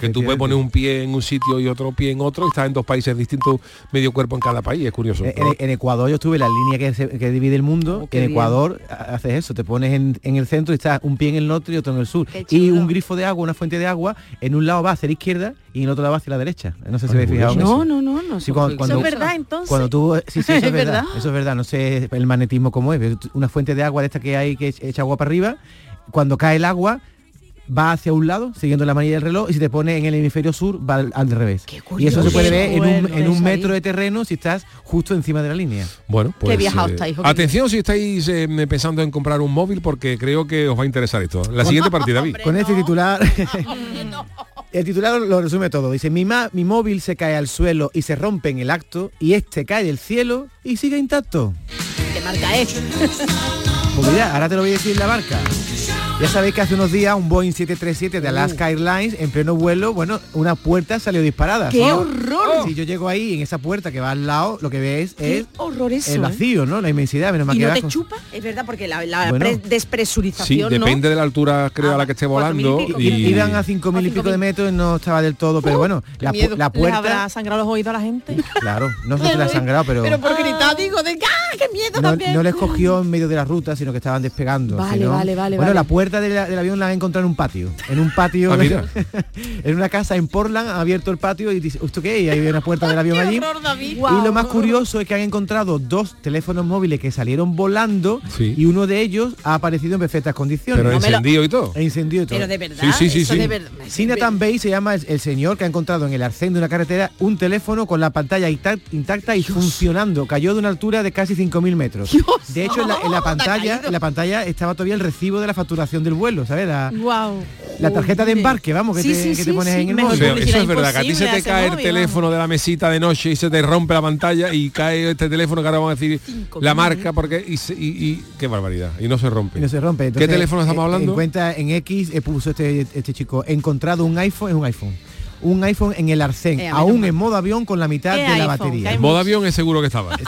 Que tú puedes poner un pie en un sitio y otro pie en otro, y estás en dos países distintos, medio cuerpo en cada país, es curioso. En, en Ecuador yo estuve la línea que, se- que divide el mundo. Oh, en bien. Ecuador ha- haces eso, te pones en, en el centro y estás un pie en el norte y otro en el sur. Y un grifo de agua, una fuente de agua, en un lado va hacia la izquierda y en el otro lado va hacia la derecha. No sé si habéis fijado en No, eso. no, no, no. Sí, cuando- cuando- Eso es verdad, entonces. Cuando tú, sí, sí, eso es, verdad. Eso es verdad. No sé el magnetismo cómo es. Una fuente de agua de esta que hay que echa agua para arriba. Cuando cae el agua va hacia un lado, siguiendo la manilla del reloj, y si te pone en el hemisferio sur, va al, al revés. Y eso se puede ver en un, en un metro de terreno si estás justo encima de la línea. Bueno, pues viajado eh, estáis, atención si estáis eh, pensando en comprar un móvil porque creo que os va a interesar esto. La siguiente partida, David. Con este titular, el titular lo resume todo. Dice, mi, ma- mi móvil se cae al suelo y se rompe en el acto y este cae del cielo y sigue intacto. ¿Qué marca es? Pues mira, ahora te lo voy a decir la marca. Ya sabéis que hace unos días un Boeing 737 de Alaska Airlines en pleno vuelo, bueno, una puerta salió disparada. ¡Qué horror! Si yo llego ahí en esa puerta que va al lado, lo que ves es horror eso, el ¿eh? vacío, ¿no? La inmensidad, menos mal ¿Y que no te con- chupa? Es verdad, porque la, la Bueno. pre- Sí, despresurización, ¿no? depende de la altura, creo, a la que esté volando. pico, Y, Iban a 5.000 y pico de metros y no estaba del todo, pero bueno, la, pu- miedo. la ¿Les puerta... habrá sangrado los oídos a la gente? Claro, no sé si la ha sangrado, pero... Pero por gritar digo de ¡ah, qué miedo no, también! no les cogió en medio de la ruta, sino que estaban despegando. Vale, si no- vale, vale, Bueno, vale. la puerta de la- del avión la han encontrado en un patio. En un patio, Ah, mira. en una casa en Portland, han abierto el patio y dice, ¿esto qué? Y hay una puerta del avión allí. Y lo más curioso es que han encontrado dos teléfonos móviles que salieron volando Sí. y uno de ellos ha aparecido en perfectas condiciones. pero encendido y todo. E incendido y todo. Pero de verdad, Sí, sí, sí, sí. de verdad. Sinatan Bay se llama el, el señor que ha encontrado en el arcén de una carretera un teléfono con la pantalla intac- intacta y funcionando. Cayó de una altura de casi 5.000 metros. De hecho, en la, en la pantalla, en la pantalla estaba todavía el recibo de la facturación del vuelo, ¿sabes? La, Wow. la tarjeta de embarque, vamos, que Sí, te, sí, que te sí, pones sí, en el O móvil. sea, eso es verdad, que a ti se te cae el móvil, teléfono de la mesita de noche y se te rompe la pantalla y cae este teléfono que ahora vamos a decir la marca porque y, se- y- y- qué barbaridad y no se rompe. Y no se rompe. ¿Qué teléfono estamos eh, hablando? En cuenta en X eh, puso este, este chico, encontrado un iPhone, es un iPhone. Un iPhone en el arcén, Eh, a no aún en modo avión con la mitad ¿Qué de la iPhone? batería. ¿Qué En modo avión es seguro que estaba.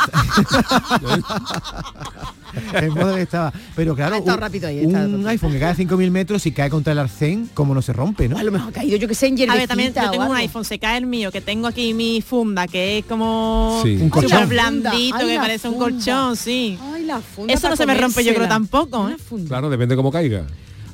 el modo que estaba. Pero claro, un, rápido ahí, está un rápido. iPhone que cae a 5.000 metros y cae contra el arcén, como no se rompe, ¿no? A lo mejor ha caído, yo que sé, en A hierbecita ver, también yo tengo un iPhone, se cae el mío, que tengo aquí mi funda, que es como Sí. Un colchón. blandito, Ay, que parece un colchón, sí. Ay, la funda Eso no se me rompe yo creo tampoco, ¿eh? Claro, depende cómo caiga.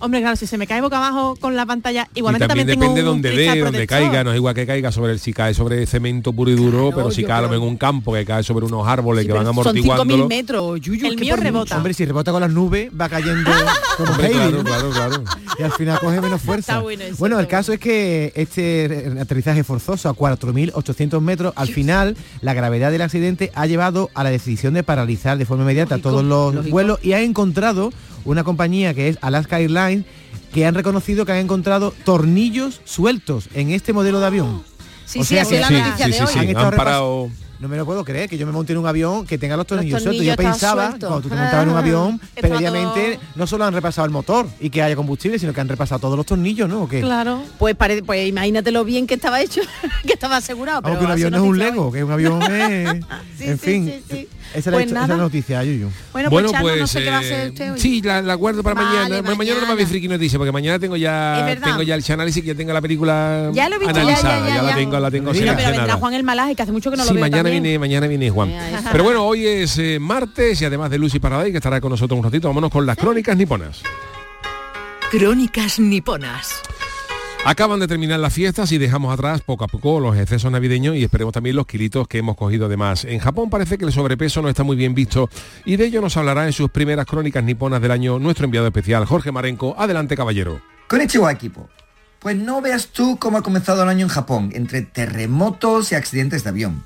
Hombre, claro, si se me cae boca abajo con la pantalla, Y igualmente también también, depende de tengo un donde dé, donde caiga, no es igual que caiga sobre el si cae sobre cemento puro y duro, Claro, pero si cae creo- en un campo que cae sobre unos árboles Sí, que van pero son 5.000 amortiguándolo. metros, Yuyu, El mío rebota. mucho. Hombre, si rebota con las nubes, va cayendo como Hombre, claro, claro, claro. y al final coge menos fuerza. Está bueno eso, bueno, el caso es que este aterrizaje forzoso a 4.800 metros, al final la gravedad del accidente ha llevado a la decisión de paralizar de forma inmediata Lógico, todos los lógico. vuelos y ha encontrado una compañía que es Alaska Airlines que han reconocido que han encontrado tornillos sueltos en este modelo de avión. Sí, O sí, sea así que- es la Sí, noticia sí, de sí, hoy. sí, Han parado. No me lo puedo creer que yo me monte en un avión que tenga los tornillos sueltos. tornillos Yo pensaba, sueltos. cuando tú te montabas en un avión, previamente todo- no solo han repasado el motor y que haya combustible, sino que han repasado todos los tornillos, ¿no? ¿O qué? Claro. Pues, pare- pues imagínatelo bien que estaba hecho, que estaba asegurado. Pero que un avión no es un Lego, hoy. que un avión es... Sí, en sí, fin, sí, sí. Esa, es la, Pues esa es la noticia, Yuyu. Bueno, Bueno, pues, Chano, no pues sé qué va a eh, hacer usted hoy. sí, la, la guardo para Vale, mañana. Bueno, mañana no me mañana. voy friki noticia porque mañana tengo ya tengo ya el análisis que ya tengo la película Ya lo he visto, ya, analizada, ya, ya, la ya. tengo, la tengo Mira, Bueno, pero vendrá seleccionada. Juan el Malaje, que hace mucho que no lo sí, veo mañana también. Viene, mañana viene Juan. Pero bueno, hoy es eh, martes y además de Lucy Paraday, que estará con nosotros un ratito, vámonos con las crónicas niponas. Crónicas niponas. Acaban de terminar las fiestas y dejamos atrás poco a poco los excesos navideños y esperemos también los kilitos que hemos cogido de más. En Japón parece que el sobrepeso no está muy bien visto y de ello nos hablará en sus primeras crónicas niponas del año nuestro enviado especial, Jorge Marenco. Adelante, caballero. Konnichiwa equipo. Pues no veas tú cómo ha comenzado el año en Japón, entre terremotos y accidentes de avión.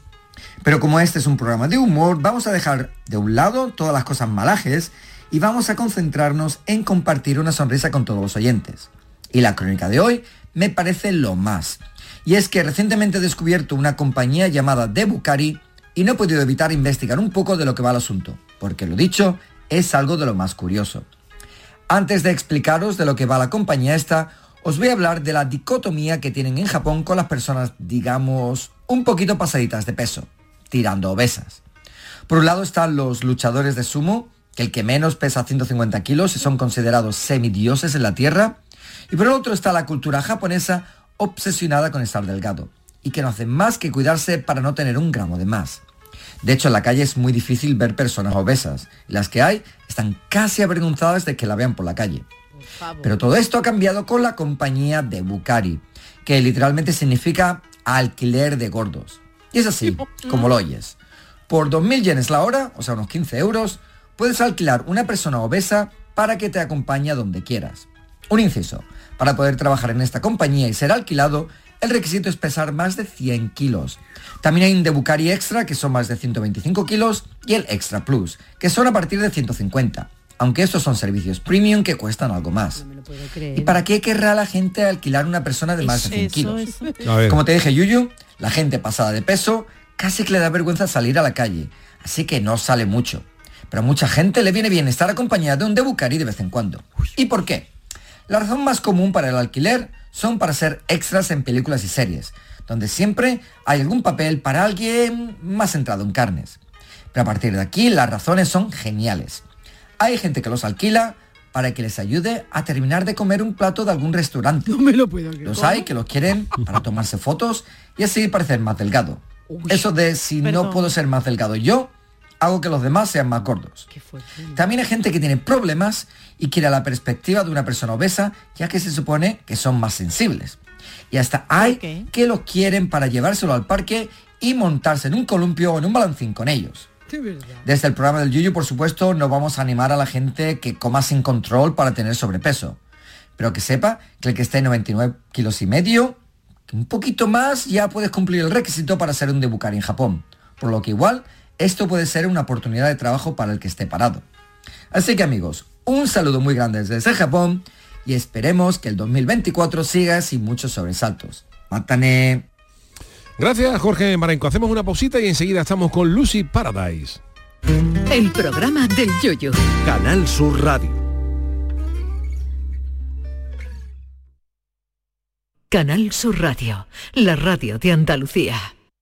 Pero como este es un programa de humor, vamos a dejar de un lado todas las cosas malajes y vamos a concentrarnos en compartir una sonrisa con todos los oyentes. Y la crónica de hoy me parece lo más. Y es que recientemente he descubierto una compañía llamada The Bucari y no he podido evitar investigar un poco de lo que va el asunto, porque lo dicho es algo de lo más curioso. Antes de explicaros de lo que va la compañía esta, os voy a hablar de la dicotomía que tienen en Japón con las personas, digamos, un poquito pasaditas de peso, tirando obesas. Por un lado están los luchadores de sumo, que el que menos pesa 150 kilos y son considerados semidioses en la Tierra. Y por el otro está la cultura japonesa obsesionada con estar delgado y que no hace más que cuidarse para no tener un gramo de más. De hecho, en la calle es muy difícil ver personas obesas. Y las que hay están casi avergonzadas de que la vean por la calle. Pero todo esto ha cambiado con la compañía de Bukari, que literalmente significa alquiler de gordos. Y es así, como lo oyes. Por 2.000 yenes la hora, o sea, unos 15 euros, puedes alquilar una persona obesa para que te acompañe donde quieras. Un inciso. Para poder trabajar en esta compañía y ser alquilado, el requisito es pesar más de 100 kilos. También hay un Debucari Extra, que son más de 125 kilos, y el Extra Plus, que son a partir de 150. Aunque estos son servicios premium que cuestan algo más. ¿Y para qué querrá la gente alquilar una persona de más de 100 kilos? Como te dije, Yuyu, la gente pasada de peso casi que le da vergüenza salir a la calle, así que no sale mucho. Pero a mucha gente le viene bien estar acompañada de un Debucari de vez en cuando. ¿Y por qué? La razón más común para el alquiler son para ser extras en películas y series, donde siempre hay algún papel para alguien más centrado en carnes. Pero a partir de aquí las razones son geniales. Hay gente que los alquila para que les ayude a terminar de comer un plato de algún restaurante. No me lo puedo creer. Los hay que los quieren para tomarse fotos y así parecer más delgado. Eso de si no puedo ser más delgado yo, hago que los demás sean más gordos. También hay gente que tiene problemas y quiere la perspectiva de una persona obesa, ya que se supone que son más sensibles. Y hasta hay que lo quieren para llevárselo al parque y montarse en un columpio o en un balancín con ellos. Desde el programa del Yuyu, por supuesto, no vamos a animar a la gente que coma sin control para tener sobrepeso. Pero que sepa que el que esté en 99 kilos y medio, un poquito más ya puedes cumplir el requisito para ser un debucari en Japón. Por lo que igual, esto puede ser una oportunidad de trabajo para el que esté parado. Así que amigos, un saludo muy grande desde Japón y esperemos que el 2024 siga sin muchos sobresaltos. Mátane. Gracias, Jorge Marenco. Hacemos una pausita y enseguida estamos con Lucy Paradise. El programa del Yoyo. Canal Sur Radio. Canal Sur Radio, la radio de Andalucía.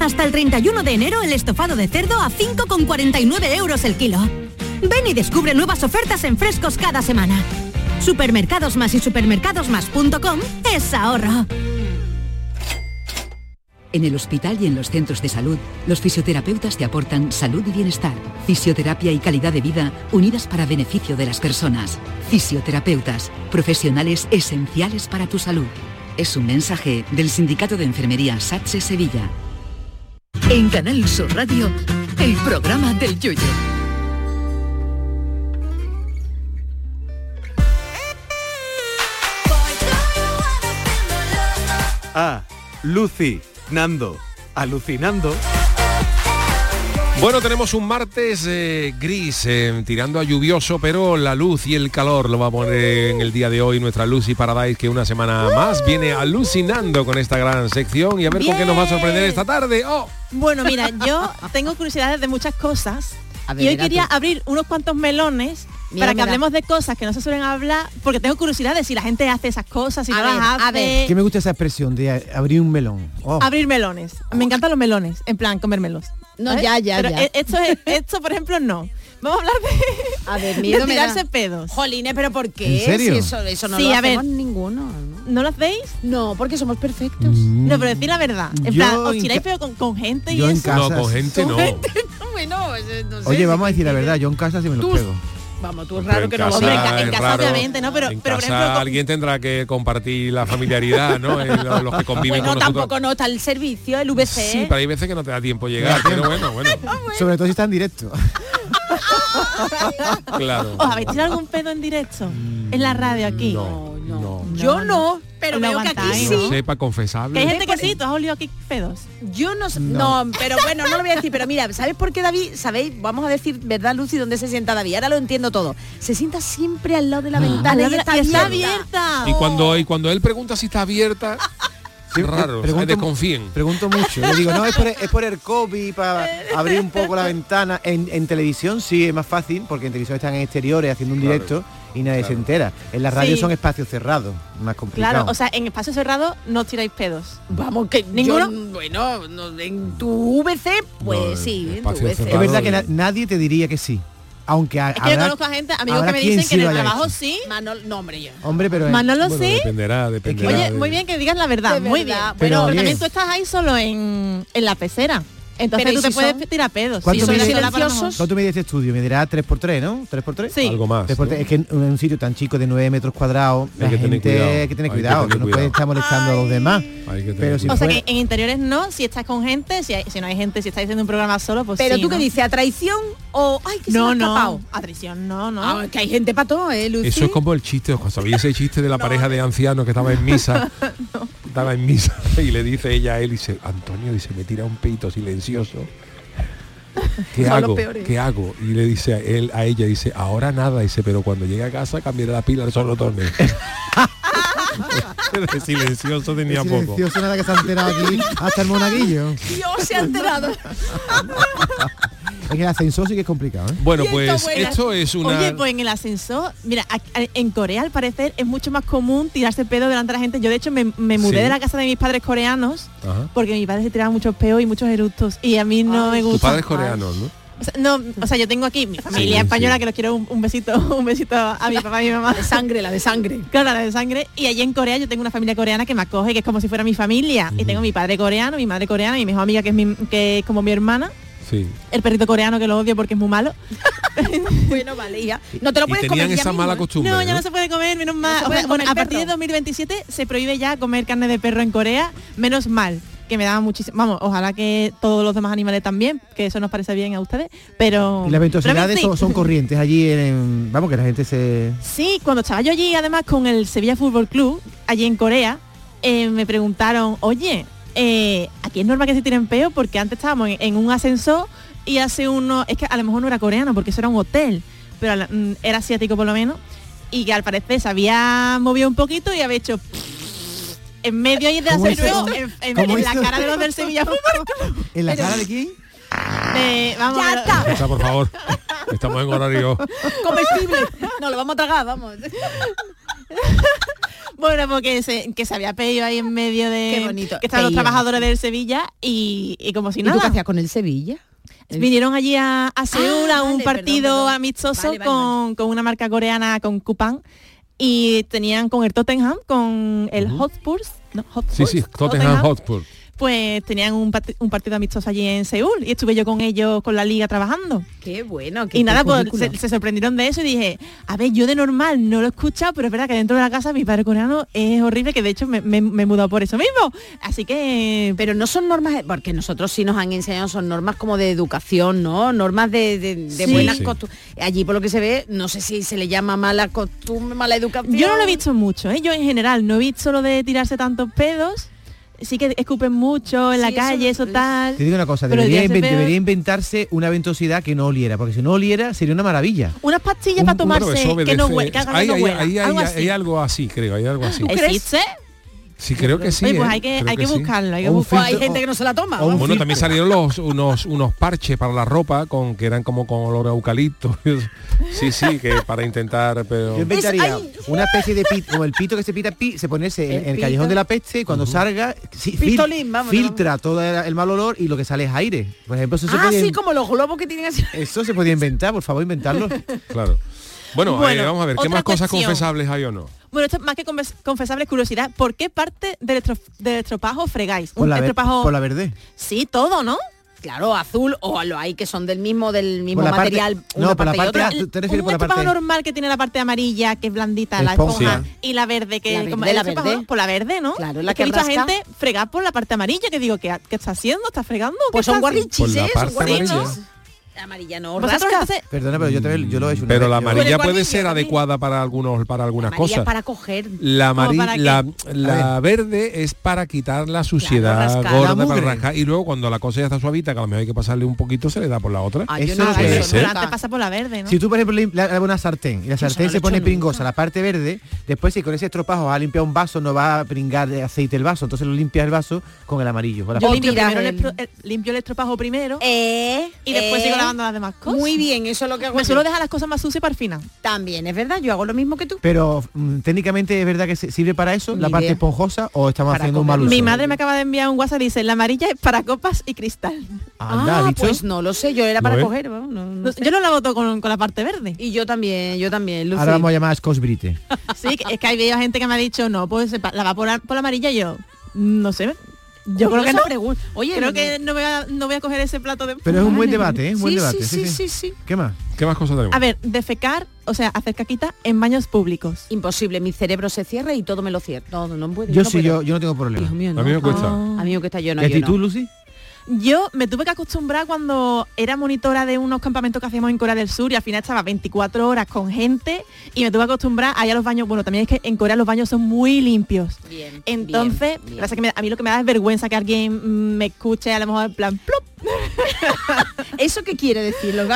Hasta el 31 de enero el estofado de cerdo a 5,49 euros el kilo. Ven y descubre nuevas ofertas en frescos cada semana. Supermercados Más y supermercadosmás.com es ahorro. En el hospital y en los centros de salud, los fisioterapeutas te aportan salud y bienestar, fisioterapia y calidad de vida unidas para beneficio de las personas. Fisioterapeutas, profesionales esenciales para tu salud. Es un mensaje del Sindicato de Enfermería SATSE Sevilla. En Canal Sur Radio, el programa del Yoyo. Ah, Lucy, Nando, alucinando. Bueno, tenemos un martes eh, gris, eh, tirando a lluvioso, pero la luz y el calor lo va a poner en el día de hoy nuestra Lucy Paradise, que una semana más viene alucinando con esta gran sección y a ver con qué nos va a sorprender esta tarde. ¡Oh! Bueno, mira, yo tengo curiosidades de muchas cosas, ver, y hoy quería tú. abrir unos cuantos melones Mira, para que mira. hablemos de cosas que no se suelen hablar, porque tengo curiosidad de si la gente hace esas cosas, si A no ver, las a ver. Que me gusta esa expresión de abrir un melón. Oh. Abrir melones. Me encantan los melones, en plan comérmelos. No, ¿sabes? ya, ya, Pero ya. e- Esto, es- esto, por ejemplo, no. Vamos a hablar de, A ver, de miedo me da. tirarse pedos. Jolines, pero ¿por qué? ¿En serio? Si eso, eso no Sí, lo a ver. hacemos ninguno. ¿no? ¿No lo hacéis? No, porque somos perfectos. No, pero decir la verdad. En Yo plan, os en tiráis pedo con, con gente yo y en eso. casa- No, con gente no. Bueno, eh, no sé. Oye, vamos a decir la verdad, yo en casa sí me los pego. Vamos, tú es Pero raro en que no lo casa Hombre, en, ca- en es casa raro. obviamente, ¿no? Pero, en pero por casa ejemplo, con- alguien tendrá que compartir la familiaridad, ¿no? En lo- los que conviven Bueno, con nosotros. tampoco no está el servicio, el VC. Sí, pero hay veces que no te da tiempo llegar, pero bueno, bueno, Sobre todo si está en directo. claro. ¿Os habéis tirado algún pedo en directo? En la radio aquí. No, no. Yo no, pero Lo veo que aquí sí. ¿no? Sepa Que confesable. hay gente que sí, tú has olido aquí pedos. Yo no, sé- no, pero bueno, no lo voy a decir, pero mira, ¿sabes por qué David? ¿Sabéis? Vamos a decir, ¿verdad, Lucy, dónde se sienta David? Ahora lo entiendo todo. Se sienta siempre al lado de la ventana Al y está, y está abierta. abierta. Y cuando, y cuando él pregunta si está abierta, Sí, raro, pregunto- desconfíen. Pregunto mucho. Le digo, no, es por, es por el COVID, para abrir un poco la ventana. En, en televisión sí es más fácil, porque en televisión están en exteriores haciendo un Claro, directo y nadie se entera. En la radio Sí. son espacios cerrados, más complicado. Claro, o sea, en espacio cerrado no tiráis pedos. Vamos, que ¿Ninguno? yo- bueno, no, en tu VC, pues No, sí, en tu VC. es verdad que na- nadie te diría que sí. Aunque ha- Es que yo conozco a gente, amigos que me dicen que en el trabajo hecho. sí. Manol, no, hombre, yo. Hombre, pero Manolo Bueno, sí. dependerá, dependerá. Oye, de- muy bien que digas la verdad, De muy verdad, bien. Pero también tú estás ahí solo en, en la pecera. Entonces Pero ¿y tú te puedes tirar pedos. ¿Cuánto Si son silenciosos? ¿Cuánto mide este estudio? Me dirá 3x3, ¿no? ¿3x3? Sí. Algo más. 3x3. ¿no? Es que en un sitio tan chico de 9 metros cuadrados, Hay la que tener gente cuidado. hay que tener que cuidado, tener que no puede estar molestando a los demás. Hay que tener Pero si O sea que en interiores no, si estás con gente, si, hay- si no hay gente, si estáis haciendo un programa solo, pues Pero sí, tú ¿no? qué dices, ¿a traición o ay que se No, me ha escapado? no. A traición, no, no. Ah, que hay gente para todo, ¿eh, Lucy? Eso es como el chiste, ojo, ¿sabéis ese chiste de la pareja de ancianos que estaba en misa? Estaba en misa y le dice ella a él, dice, Antonio, dice, me tira un peito silencioso. ¿Qué Son los hago? ¿Qué hago? Y le dice a él, a ella, dice, ahora nada, dice, pero cuando llegue a casa cambiaré la pila al sonotones. de silencioso tenía poco. silencioso nada que se ha enterado aquí hasta el monaguillo. Dios se ha enterado. Es que el ascensor sí que es complicado, ¿eh? Bueno, Y pues esto buena. esto es una... Oye, pues en el ascensor, mira, a- en Corea al parecer es mucho más común tirarse pedo delante de la gente. Yo de hecho me, me mudé Sí. de la casa de mis padres coreanos Ajá. porque mi padre se tiraba muchos peos y muchos eructos y a mí no me gusta. padre es coreano, ¿no? O sea, no, o sea, yo tengo aquí mi familia Sí, española sí. que los quiero un, un besito, un besito a mi papá y a mi mamá. De sangre, la de sangre. Claro, la de sangre. Y allí en Corea yo tengo una familia coreana que me acoge, que es como si fuera mi familia. Y tengo mi padre coreano, mi madre coreana, mi mejor amiga que es, mi- que es como mi hermana, Sí. el perrito coreano que lo odio porque es muy malo. bueno, vale, ya. No te lo Y puedes tenían comer ya esa mismo, mala ¿eh? costumbre. No, ya ¿no? no se puede comer, menos mal. O bueno, a partir de perro. 2027 se prohíbe ya comer carne de perro en Corea, menos mal que me daba muchísimo, vamos, ojalá que todos los demás animales también, que eso nos parece bien a ustedes, pero Y las ventosidades sí. son, son corrientes allí en, en- Vamos, que la gente se... Sí, cuando estaba yo allí, además con el Sevilla Fútbol Club, allí en Corea, eh, me preguntaron, oye, eh, aquí es normal que se tiren peo porque antes estábamos en, en un ascensor y hace uno, es que a lo mejor no era coreano porque eso era un hotel, pero la- mm, era asiático por lo menos, y que al parecer se había movido un poquito y había hecho en medio ahí del ¿Cómo hizo? ascensor, en, en- ¿Cómo en la cara de los del Sevilla. ¿En la Pero- cara de quién? de- vamos, Ya de- está. Esa, por favor. Estamos en horario. Comestible. No, lo vamos a tragar, vamos. Bueno, porque se, que se había pedido ahí en medio de Qué bonito. que estaban los trabajadores del Sevilla y, y como si ¿Y tú qué nada. hacías con el Sevilla? Vinieron allí a, a Seúl a un vale, partido perdón, perdón. amistoso Vale, vale, con, con una marca coreana, con Coupang, y tenían con el Tottenham, con el Hotspurs, no, Hotspurs, Sí, sí, Tottenham Hotspur. Pues tenían un, part- un partido amistoso allí en Seúl y estuve yo con ellos con la liga trabajando. Qué bueno. qué- Y nada, pues se, se sorprendieron de eso y dije, a ver, yo de normal no lo he escuchado, pero es verdad que dentro de la casa mi padre coreano es horrible, que de hecho me, me- me he mudado por eso mismo. Así que... Pero no son normas, porque nosotros sí nos han enseñado, son normas como de educación, ¿no? Normas de, de- de Sí. buenas Sí. costumbres. Allí por lo que se ve, no sé si se le llama mala costumbre, mala educación. Yo no lo he visto mucho, ¿eh? yo en general no he visto lo de tirarse tantos pedos. Sí que escupen mucho en la eso- calle, eso, tal. Te digo una cosa, debería, debería inventarse una ventosidad que no oliera, porque si no oliera sería una maravilla. Unas pastillas Un- para tomarse que no huele, que Hay, no hay- huela, hay- hay- algo hay así. algo así, creo, hay algo así. ¿Existe? Sí, creo que sí. Oye, pues ¿eh? hay que, hay que, buscarlo, hay, que buscarlo. Hay gente que no se la toma. bueno, también salieron los, unos, unos parches para la ropa con que eran como con olor a eucalipto. sí, sí, que para intentar, pero. Yo inventaría una especie de pito, como el pito que se pita pi, se pone ese, en el callejón de la peste y cuando salga, sí, Pistolín, fil, filtra vamos. todo el mal olor y lo que sale es aire. Por ejemplo, eso ah, como los globos que tienen así. Eso se podía inventar, por favor, inventarlo. claro. Bueno, eh, vamos a ver, ¿qué más cosas confesables hay o no? Bueno, esto es más que confesable curiosidad. ¿Por qué parte del, estro, del estropajo fregáis? ¿Un por la, por la verde. Sí, todo, ¿no? claro, azul o lo hay que son del mismo del mismo material. No, por la parte. Te un por la normal que tiene la parte amarilla que es blandita, la esponja y la verde que la verde, la verde. Por la verde, ¿no? Claro, la que, he visto rasca. gente fregar por la parte amarilla que digo que qué está haciendo, está fregando. Pues son guarrichis, ¿eh? amarilla no rasca. Perdona, pero yo, te, yo. Pero la amarilla puede ser adecuada para algunos para algunas cosas. Para coger. La amarilla, la, verde es para quitar la suciedad gorda la y luego cuando la cosa ya está suavita, que a lo mejor hay que pasarle un poquito, se le da por la otra. Ah, eso no pasa por la verde. Si tú por ejemplo le una sartén y la sartén se pone pringosa, la parte verde, después si con ese estropajo ha limpiado un vaso no va a pringar de aceite el vaso, entonces lo limpias el vaso con el amarillo. Limpio, el, estropajo primero y después sigo la muy bien, eso es lo que hago. Me suelo dejar las cosas más sucias para el final. También, es verdad, yo hago lo mismo que tú. Pero mm, técnicamente es verdad que sirve para eso, la parte esponjosa o estamos haciendo un mal uso. Mi madre me acaba de enviar un WhatsApp dice, la amarilla es para copas y cristal. Anda, ah, pues no lo sé, yo era para ¿eh? coger, no- no sé. Yo lo lavo todo con, con la parte verde. Y yo también, yo también, Lucy. Ahora vamos a llamar a Scotch Brite. Sí, es que hay gente que me ha dicho, no, pues se pa- la va por, la- por la amarilla yo. No sé, yo creo que no. Oye, creo que no voy, a, no voy a coger ese plato de... Pero es un buen debate, ¿eh? Un debate. Sí, sí, sí, ¿Qué más? ¿Qué más cosas tenemos? A ver, defecar, o sea, hacer caquita en baños públicos. Imposible, mi cerebro se cierra y todo me lo cierra. No, no, puedo. Yo sí, yo, no tengo problema. a mí me cuesta. A mí me cuesta, yo no. ¿Y tú, Lucy? Yo me tuve que acostumbrar cuando era monitora de unos campamentos que hacíamos en Corea del Sur y al final estaba 24 horas con gente y me tuve que acostumbrar allá los baños. Bueno, también es que en Corea los baños son muy limpios. Bien, Entonces, bien. Que a mí lo que me da es vergüenza que alguien mm, me escuche a lo mejor en plan ¿Eso qué quiere decir? ¿Lo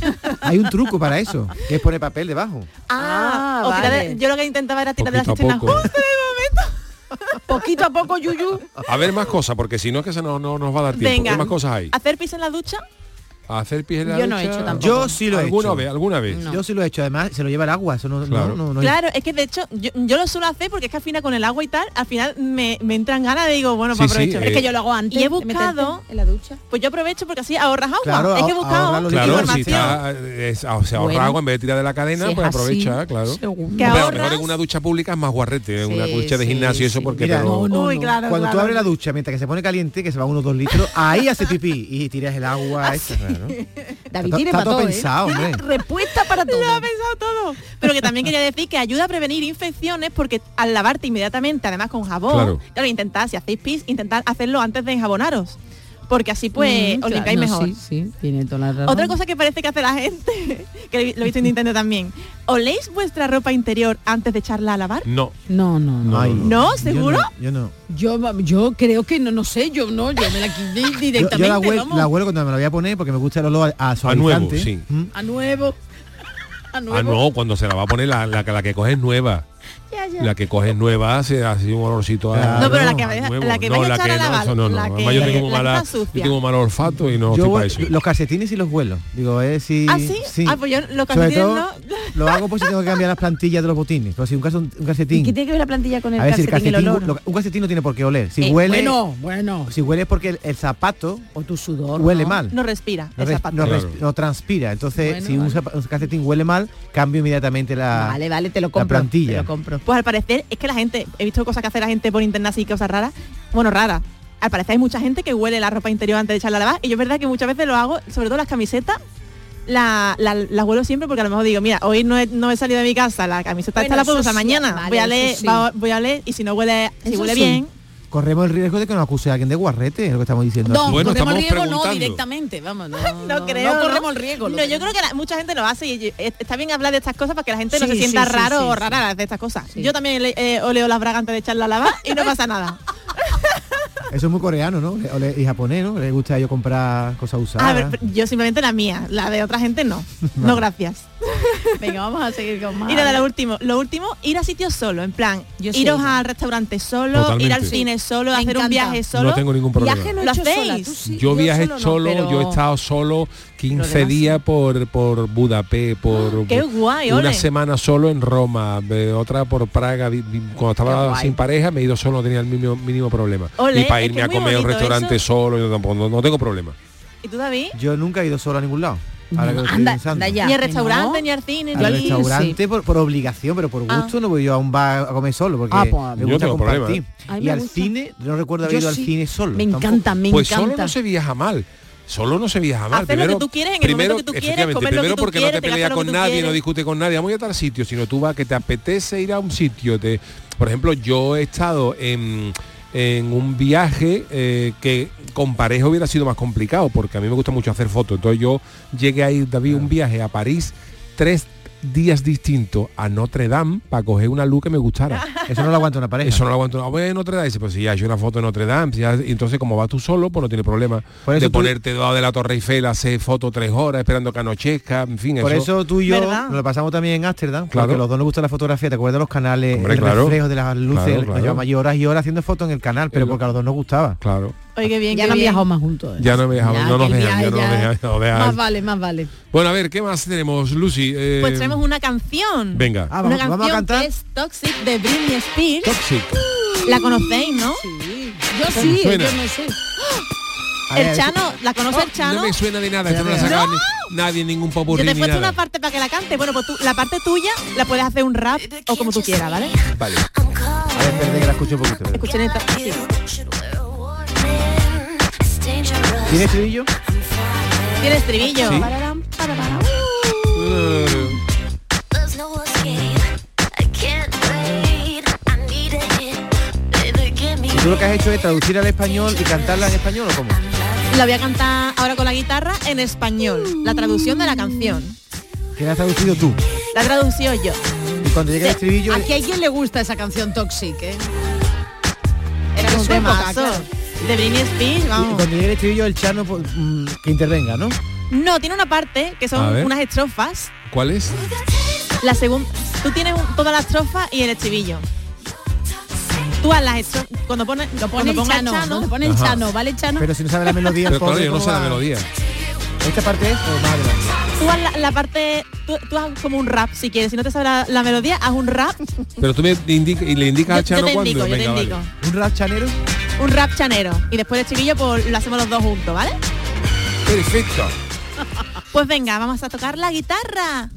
Hay un truco para eso, que es poner papel debajo. Ah, ah vale. yo lo que intentaba era tirar de la cistena justo en el momento. Poquito a poco, Yuyu. A ver más cosas, porque si no es que se no, no nos va a dar tiempo. Venga, ¿Qué más cosas hay? Hacer pis en la ducha hacer pies Yo no he hecho tampoco. Yo sí lo he ¿Alguna hecho. Vez, alguna vez. Yo sí lo he hecho, además se lo lleva el agua, eso no, claro. No, claro, es que de hecho yo, yo, lo suelo hacer porque es que al final con el agua y tal, al final me, me entran ganas de digo, bueno, sí, pues aprovecho. Sí, es que yo lo hago antes. Y he buscado en la ducha. Pues yo aprovecho porque así ahorras agua. Es que he buscado claro. Si eh, o sea, ahorra agua en vez de tirar de la cadena, si pues aprovecha, claro. Que a mejor en una ducha pública es más guarrete, en una ducha de gimnasio eso porque Cuando tú abres la ducha mientras que se pone caliente, que se va unos dos litros, ahí hace pipí y tiras el agua. Ah, David tiene para todo. ¿eh? Respuesta para todo. Pero que también quería decir que ayuda a prevenir infecciones porque al lavarte inmediatamente, además con jabón, claro, claro intentad, si hacéis pis, intentad hacerlo antes de enjabonaros porque así pues mm, os limpiáis mejor. Sí, sí, tiene toda la razón. Otra cosa que parece que hace la gente, que lo he visto en Nintendo también, ¿oléis vuestra ropa interior antes de echarla a lavar? No. No, no, no. ¿No? ¿No? ¿Seguro? Yo no, yo creo que no, no sé, yo no, yo me la quité directamente. Yo, la, huel, huelo cuando me la voy a poner porque me gusta el olor a, nuevo, sí. A nuevo. ¿Mm? A nuevo. Ah, no, cuando se la va a poner la, la, la que coge es nueva ya, ya. La que coges nueva hace así un olorcito a. No, pero no, la, que, la que, no, a echar la lavar. No, no, la que, yo tengo, la mala, yo tengo mal olfato y no yo voy, eso. Los calcetines y los vuelos. Digo, eh, sí. ¿Ah, sí? sí. Ah, pues yo los calcetines todo, no. Lo hago por si tengo que cambiar las plantillas de los botines. Pero si un, caso, un calcetín. ¿Y qué tiene que ver la plantilla con el, a ver, calcetín, calcetín? el olor? un calcetín no tiene por qué oler. Si eh, huele. Bueno, bueno. Si huele es porque el, el, zapato. O tu sudor. Huele mal. No respira. El zapato. No transpira. Entonces, si un calcetín huele mal, cambio inmediatamente la. Vale, vale, te lo compro. La plantilla. Te lo compro. Pues al parecer es que la gente, he visto cosas que hace la gente por internet así, cosas raras, bueno, raras. Al parecer hay mucha gente que huele la ropa interior antes de echarla a lavar y yo es verdad que muchas veces lo hago, sobre todo las camisetas, las la, la huelo siempre porque a lo mejor digo, mira, hoy no he, no he salido de mi casa, la camiseta esta la puedo usar mañana, voy, a leer, voy a leer y si no huele, si huele bien, corremos el riesgo de que nos acuse a alguien de guarrete, es lo que estamos diciendo. No. Bueno, corremos el riesgo no directamente, vamos, no, no, creo, no corremos el riesgo. No, yo creo que mucha gente lo hace y eh, está bien hablar de estas cosas para que la gente no se sienta raro o rara de estas cosas. Yo también le, eh, oleo las bragas antes de echar la lava y no pasa nada. Eso es muy coreano, ¿no? y japonés, ¿no? Le gusta a ellos comprar cosas usadas. A ver, yo simplemente la mía, la de otra gente no. No, gracias. Venga, vamos a seguir con más. Y nada, lo último, lo último, ir a sitios solo, en plan, yo iros al restaurante solo, ir al cine me hacer un viaje solo. No tengo ningún problema. Viaje no he ¿Lo hecho sola, hacéis? tú sí, yo viajé no, solo, pero- yo he estado solo 15 demás días por, por Budapest, por ¡Qué guay, una ole! semana solo en Roma, de otra por Praga. Cuando estaba sin pareja me he ido solo, no tenía el mínimo, mínimo problema. Ole, y para irme a comer a un restaurante eso. solo, yo tampoco, no, no tengo problema. ¿Y tú, David? Yo nunca he ido solo a ningún lado. Ahora que lo estoy Anda, pensando. anda ya. Ni al restaurante, no. ni al cine, Al ni al restaurante por, por obligación, pero por Ah. gusto no voy yo a un bar a comer solo, porque Ah, pues, me yo gusta compartir. A mí Y al gusta. cine, no recuerdo haber Yo ido al sí. cine solo. Me tampoco. encanta, me pues encanta. solo no se viaja mal. Solo no se viaja mal. Hacer lo que primero, tú quieres en el primero, momento que tú quieres, comer lo que primero tú porque no quieres, te te lo con nadie, no quieres. discutes con nadie, vamos a tal sitio, sino tú vas que te apetece ir a un sitio. Te, por ejemplo, yo he estado en, en un viaje eh, que con pareja hubiera sido más complicado, porque a mí me gusta mucho hacer fotos. Entonces yo llegué a ir, David, un viaje a París tres días distintos a Notre Dame para coger una luz que me gustara. Eso no lo aguanta una pareja. Eso no lo aguanto. Ah, bueno, Notre Dame. Dice, pues si ya hecho una foto en Notre Dame, si ya- y entonces como vas tú solo, pues no tiene problema de tú- ponerte debajo de la Torre Eiffel, hacer foto tres horas, esperando que anochezca, en fin, Por eso tú y yo ¿Verdad? nos lo pasamos también en Ámsterdam, Claro. porque los dos nos gusta la fotografía, ¿te acuerdas de los canales, Hombre, el claro. reflejo de las luces? Claro, Nos llevamos allí horas y horas haciendo fotos en el canal, pero El- porque a los dos nos gustaba. Claro. Oye, qué bien, Ya qué no han bien. viajado más juntos. ¿eh? Ya no me dejan, Ya, no nos dejan, ya no nos dejan, no dejan. Más vale, más vale. Bueno, a ver, ¿qué más tenemos, Lucy? Eh, Pues tenemos una canción. Venga. Ah, una vamos, vamos a canción cantar. que es Toxic de Britney Spears. Toxic. La conocéis, ¿no? Sí. Yo sí, suena. yo no sé. El Chano, ¿la conoce el Chano? Oh, No me suena de nada, esto no la sacado ni- nadie ningún Yo popurrí te he puesto una parte para que la cante. Bueno, pues tú, la parte tuya la puedes hacer un rap o como tú quieras, ¿vale? Vale. A ver, espérate que la escucho un poquito. Escuchen esto. Sí. ¿Tiene estribillo? Tiene estribillo. Sí. ¿Y tú lo que has hecho es traducir al español y cantarla en español o cómo? La voy a cantar ahora con la guitarra en español. La traducción de la canción. Que la has traducido tú. La tradució yo. Y cuando llegue el estribillo, Aquí a quien le gusta esa canción Toxic, ¿eh? Era un temazo. claro. De Britney Spears, y vamos. cuando llegue el estribillo, el Chano pues, mm, que intervenga, ¿no? No, tiene una parte que A son unas estrofas. ¿Cuál es? La segunda, tú tienes un- toda la estrofa y el estribillo. Tú haz las estrofas cuando pones Lo pone el Chano, Chano, donde pone el. Chano, ¿vale, Chano? Pero si no sabe la melodía, el Pero claro, pobre, yo no ¿cómo sé la melodía. ¿Esta parte es adelante? Tú haz la, la parte, tú, tú haz como un rap si quieres. Si no te sabes la, la melodía, haz un rap. Pero tú me indica, y le indicas Yo, al yo Chano te cuándo. indico, yo te vale. indico. ¿Un rap chanero? Un rap chanero. Y después el estribillo pues, lo hacemos los dos juntos, ¿vale? Perfecto. Pues venga, vamos a tocar la guitarra.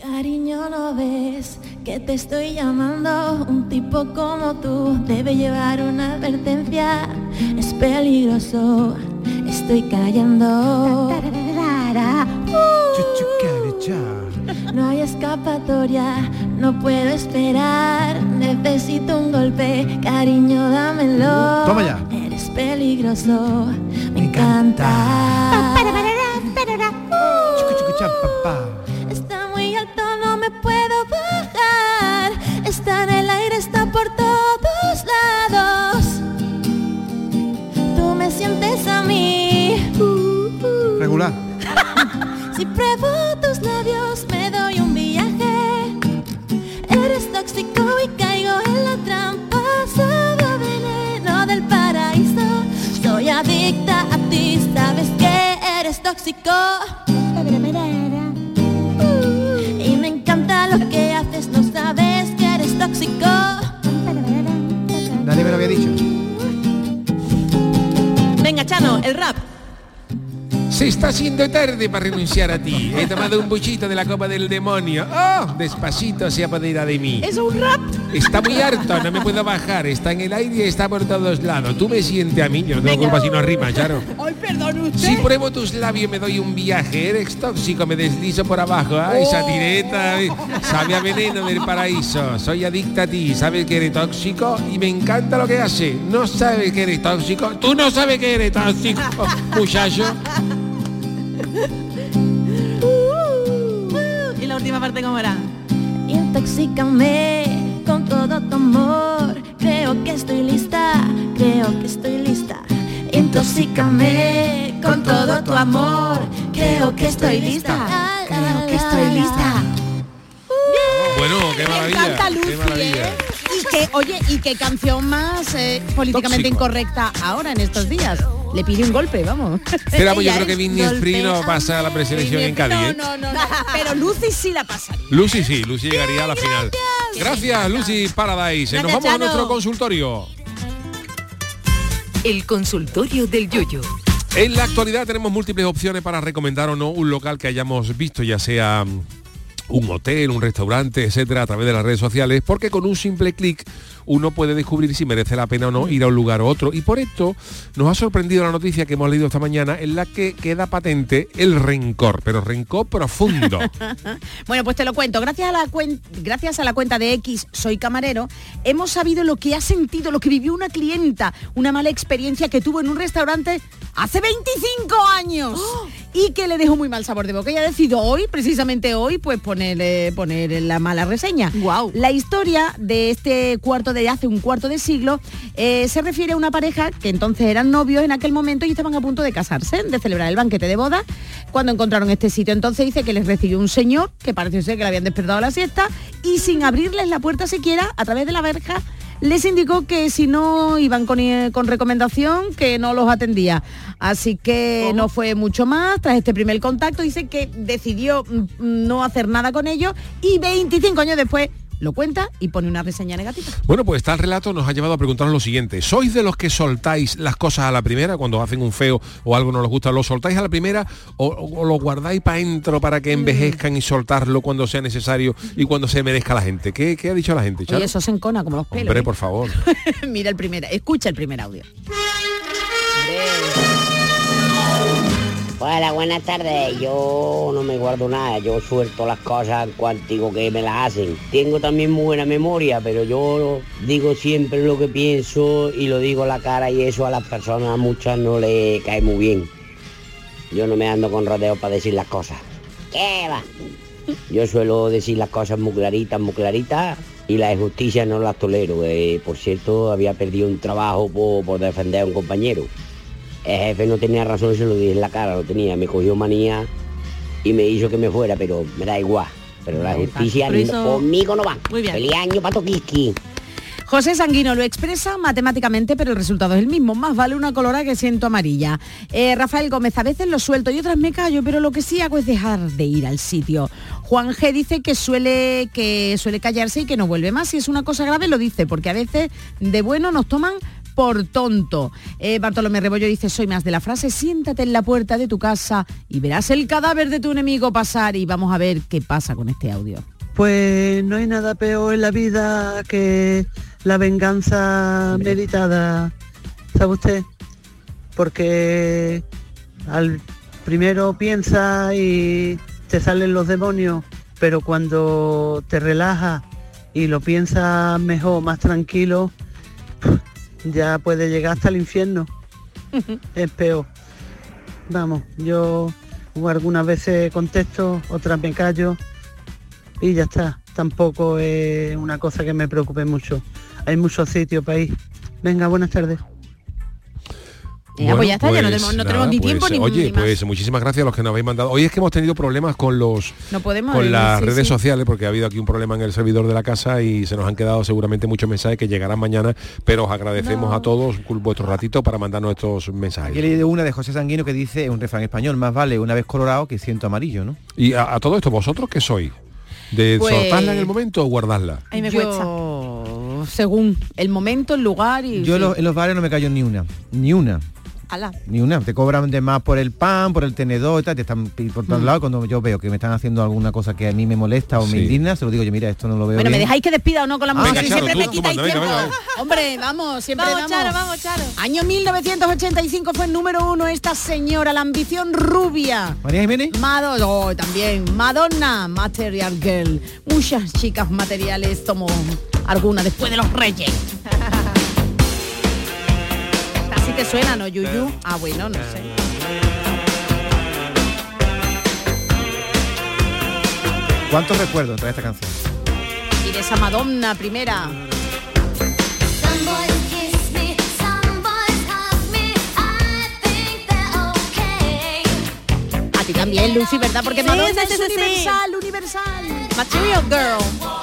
Cariño, ¿no ves que te estoy llamando? Un tipo como tú debe llevar una advertencia. Es peligroso, estoy callando. No hay escapatoria, no puedo esperar. Necesito un golpe, cariño, dámelo. Toma ya. Eres peligroso, me encanta. Está el rap está haciendo tarde para renunciar a ti. He tomado un buchito de la copa del demonio. ¡Oh! Despacito se apodera de mí. ¿Es un rap? Está muy harto, no me puedo bajar. Está en el aire y está por todos lados. Tú me sientes a mí. Yo no tengo culpa si no rima, Charo. Ay, perdón usted. Si pruebo tus labios me doy un viaje. Eres tóxico, me deslizo por abajo. Ay, esa tireta. ay, Sabe a veneno del paraíso. Soy adicta a ti. Sabes que eres tóxico y me encanta lo que hace. No sabes que eres tóxico. Tú no sabes que eres tóxico, muchacho. Y la última parte cómo era. Intoxícame con todo tu amor. Creo que estoy lista, creo que estoy lista. Intoxícame con todo tu amor. Creo que estoy lista, creo que estoy lista. Bueno, qué maravilla. encanta qué Lucy, maravilla. ¿eh? Y que, oye, y qué canción más eh, políticamente Tóxico. incorrecta ahora en estos días. Le pide un golpe, vamos. Pero pues yo creo que Vinny Spree no pasa a la preselección en Cádiz. No, no, no. Pero Lucy sí la pasaría. Lucy sí, Lucy llegaría a la final. Gracias, Lucy Paradise. Nos vamos a nuestro consultorio. El consultorio del yoyo. En la actualidad tenemos múltiples opciones para recomendar o no un local que hayamos visto, ya sea mm, un hotel, un restaurante, etcétera, a través de las redes sociales, porque con un simple clic uno puede descubrir si merece la pena o no ir a un lugar u otro. Y por esto nos ha sorprendido la noticia que hemos leído esta mañana en la que queda patente el rencor, pero rencor profundo. Bueno, pues te lo cuento. Gracias a la cuen- gracias a la cuenta de X Soy Camarero, hemos sabido lo que ha sentido, lo que vivió una clienta, una mala experiencia que tuvo en un restaurante hace 25 años y que le dejó muy mal sabor de boca. Y ha decidido hoy, precisamente hoy, pues poner, eh, poner la mala reseña. Wow. La historia de este cuarto de hace un cuarto de siglo eh, se refiere a una pareja que entonces eran novios en aquel momento y estaban a punto de casarse, de celebrar el banquete de boda, cuando encontraron este sitio. Entonces dice que les recibió un señor, que parece ser que le habían despertado a la siesta, y sin abrirles la puerta siquiera, a través de la verja, les indicó que si no iban con, eh, con recomendación, que no los atendía. Así que no fue mucho más. Tras este primer contacto, dice que decidió mm, no hacer nada con ellos y 25 años después lo cuenta y pone una reseña negativa. Bueno, pues tal relato nos ha llevado a preguntarnos lo siguiente. ¿Sois de los que soltáis las cosas a la primera cuando hacen un feo o algo no les gusta? ¿Lo soltáis a la primera o, o lo guardáis para dentro para Mm. que envejezcan y soltarlo cuando sea necesario y cuando se merezca la gente? ¿Qué, qué ha dicho la gente? Y eso se encona como los pelos. Hombre, ¿eh? por favor. Mira el primer, escucha el primer audio. Hola, buenas tardes. Yo no me guardo nada, yo suelto las cosas cuanto que me las hacen. Tengo también muy buena memoria, pero yo digo siempre lo que pienso y lo digo a la cara y eso a las personas muchas no le cae muy bien. Yo no me ando con rodeos para decir las cosas. ¿Qué va? Yo suelo decir las cosas muy claritas, muy claritas y la injusticia no las tolero. Eh, por cierto, había perdido un trabajo por defender a un compañero. El jefe no tenía razón, se lo dije en la cara, lo tenía, me cogió manía y me hizo que me fuera, pero me da igual. Pero la justicia conmigo no va. Muy bien. Feliz año, Pato Kiski. José Sanguino lo expresa matemáticamente, pero el resultado es el mismo. Más vale una colora que siento amarilla. Eh, Rafael Gómez, a veces lo suelto y otras me callo, pero lo que sí hago es dejar de ir al sitio. Juan G dice que suele, que suele callarse y que no vuelve más. Si es una cosa grave, lo dice, porque a veces de bueno nos toman por tonto. Eh, Bartolomé Rebollo dice, soy más de la frase, siéntate en la puerta de tu casa y verás el cadáver de tu enemigo pasar y vamos a ver qué pasa con este audio. Pues no hay nada peor en la vida que la venganza meditada, ¿sabe usted? Porque al primero piensa y te salen los demonios, pero cuando te relajas y lo piensas mejor, más tranquilo, ya puede llegar hasta el infierno. es peor. Vamos, yo algunas veces contesto, otras me callo y ya está. Tampoco es una cosa que me preocupe mucho. Hay muchos sitios para ir. Venga, buenas tardes. Ya, pues ya está, ya no tenemos- no tenemos ni tiempo ni- Oye, ni más. pues muchísimas gracias a los que nos habéis mandado. Hoy es que hemos tenido problemas con los No podemos. con eh, las sí, redes sí. sociales porque ha habido aquí un problema en el servidor de la casa y se nos han quedado seguramente muchos mensajes que llegarán mañana, pero os agradecemos a todos vuestro ratito para mandar nuestros mensajes. Aquí he leído una de José Sanguino que dice, un refrán español, más vale una vez colorado que ciento amarillo, ¿no? Y a, a todo esto, ¿vosotros qué sois? ¿De Pues- soltarla en el momento o guardarla? Ahí me Yo, según el momento, el lugar y... Yo en sí. los- en los bares no me callo ni una, ni una. Ala. Ni una, te cobran de más por el pan, por el tenedor y tal, te están por todos Mm. lados. Cuando yo veo que me están haciendo alguna cosa que a mí me molesta o me indigna, se lo digo yo, mira, esto no lo veo Bueno, ¿me dejáis que despida o no con la Ah, música? venga, Si Charo, siempre tú- me tú quitáis venga, tiempo. venga, Hombre, vamos, siempre Vamos, vamos. Charo, vamos, Charo. Año 1985 fue el número uno esta señora, la ambición rubia. María Jiménez. Madonna, oh, también. Madonna, Material Girl. Muchas chicas materiales somos algunas después de los reyes. Te suena, ¿no, Yuyu? Ah, bueno, no sé. ¿Cuántos recuerdos trae esta canción? Y de esa Madonna primera. A ti también, Lucy, ¿verdad? Porque Madonna sí, es sí, universal, universal. Material Girl.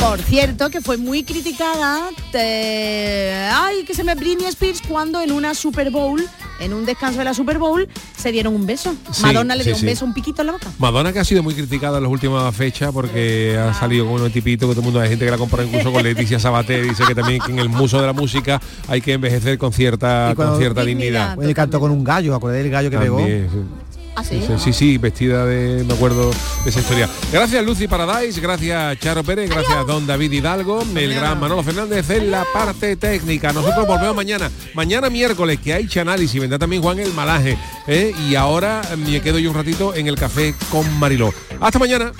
Por cierto, que fue muy criticada, te- ay, que se me Britney Spears cuando en una Super Bowl, en un descanso de la Super Bowl, se dieron un beso. Sí, Madonna le sí, dio un sí. beso, un piquito en la boca. Madonna que ha sido muy criticada en las últimas fechas porque ha salido con un tipito que todo el mundo hay gente que la compara incluso con Leticia Sabater dice que también que en el muso de la música hay que envejecer con cierta con cierta dignidad. Bueno, y cantó con un gallo, acordáis del gallo que pegó. También, sí. ¿Ah, Sí, sí, sí, vestida de, me acuerdo de esa historia. Gracias Lucy Paradise, gracias Charo Pérez, gracias Don David Hidalgo, el gran Manolo Fernández en la parte técnica. Nosotros volvemos mañana, mañana miércoles, que hay análisis, vendrá también Juan el Malaje. ¿eh? Y ahora me quedo yo un ratito en el café con Mariló. Hasta mañana.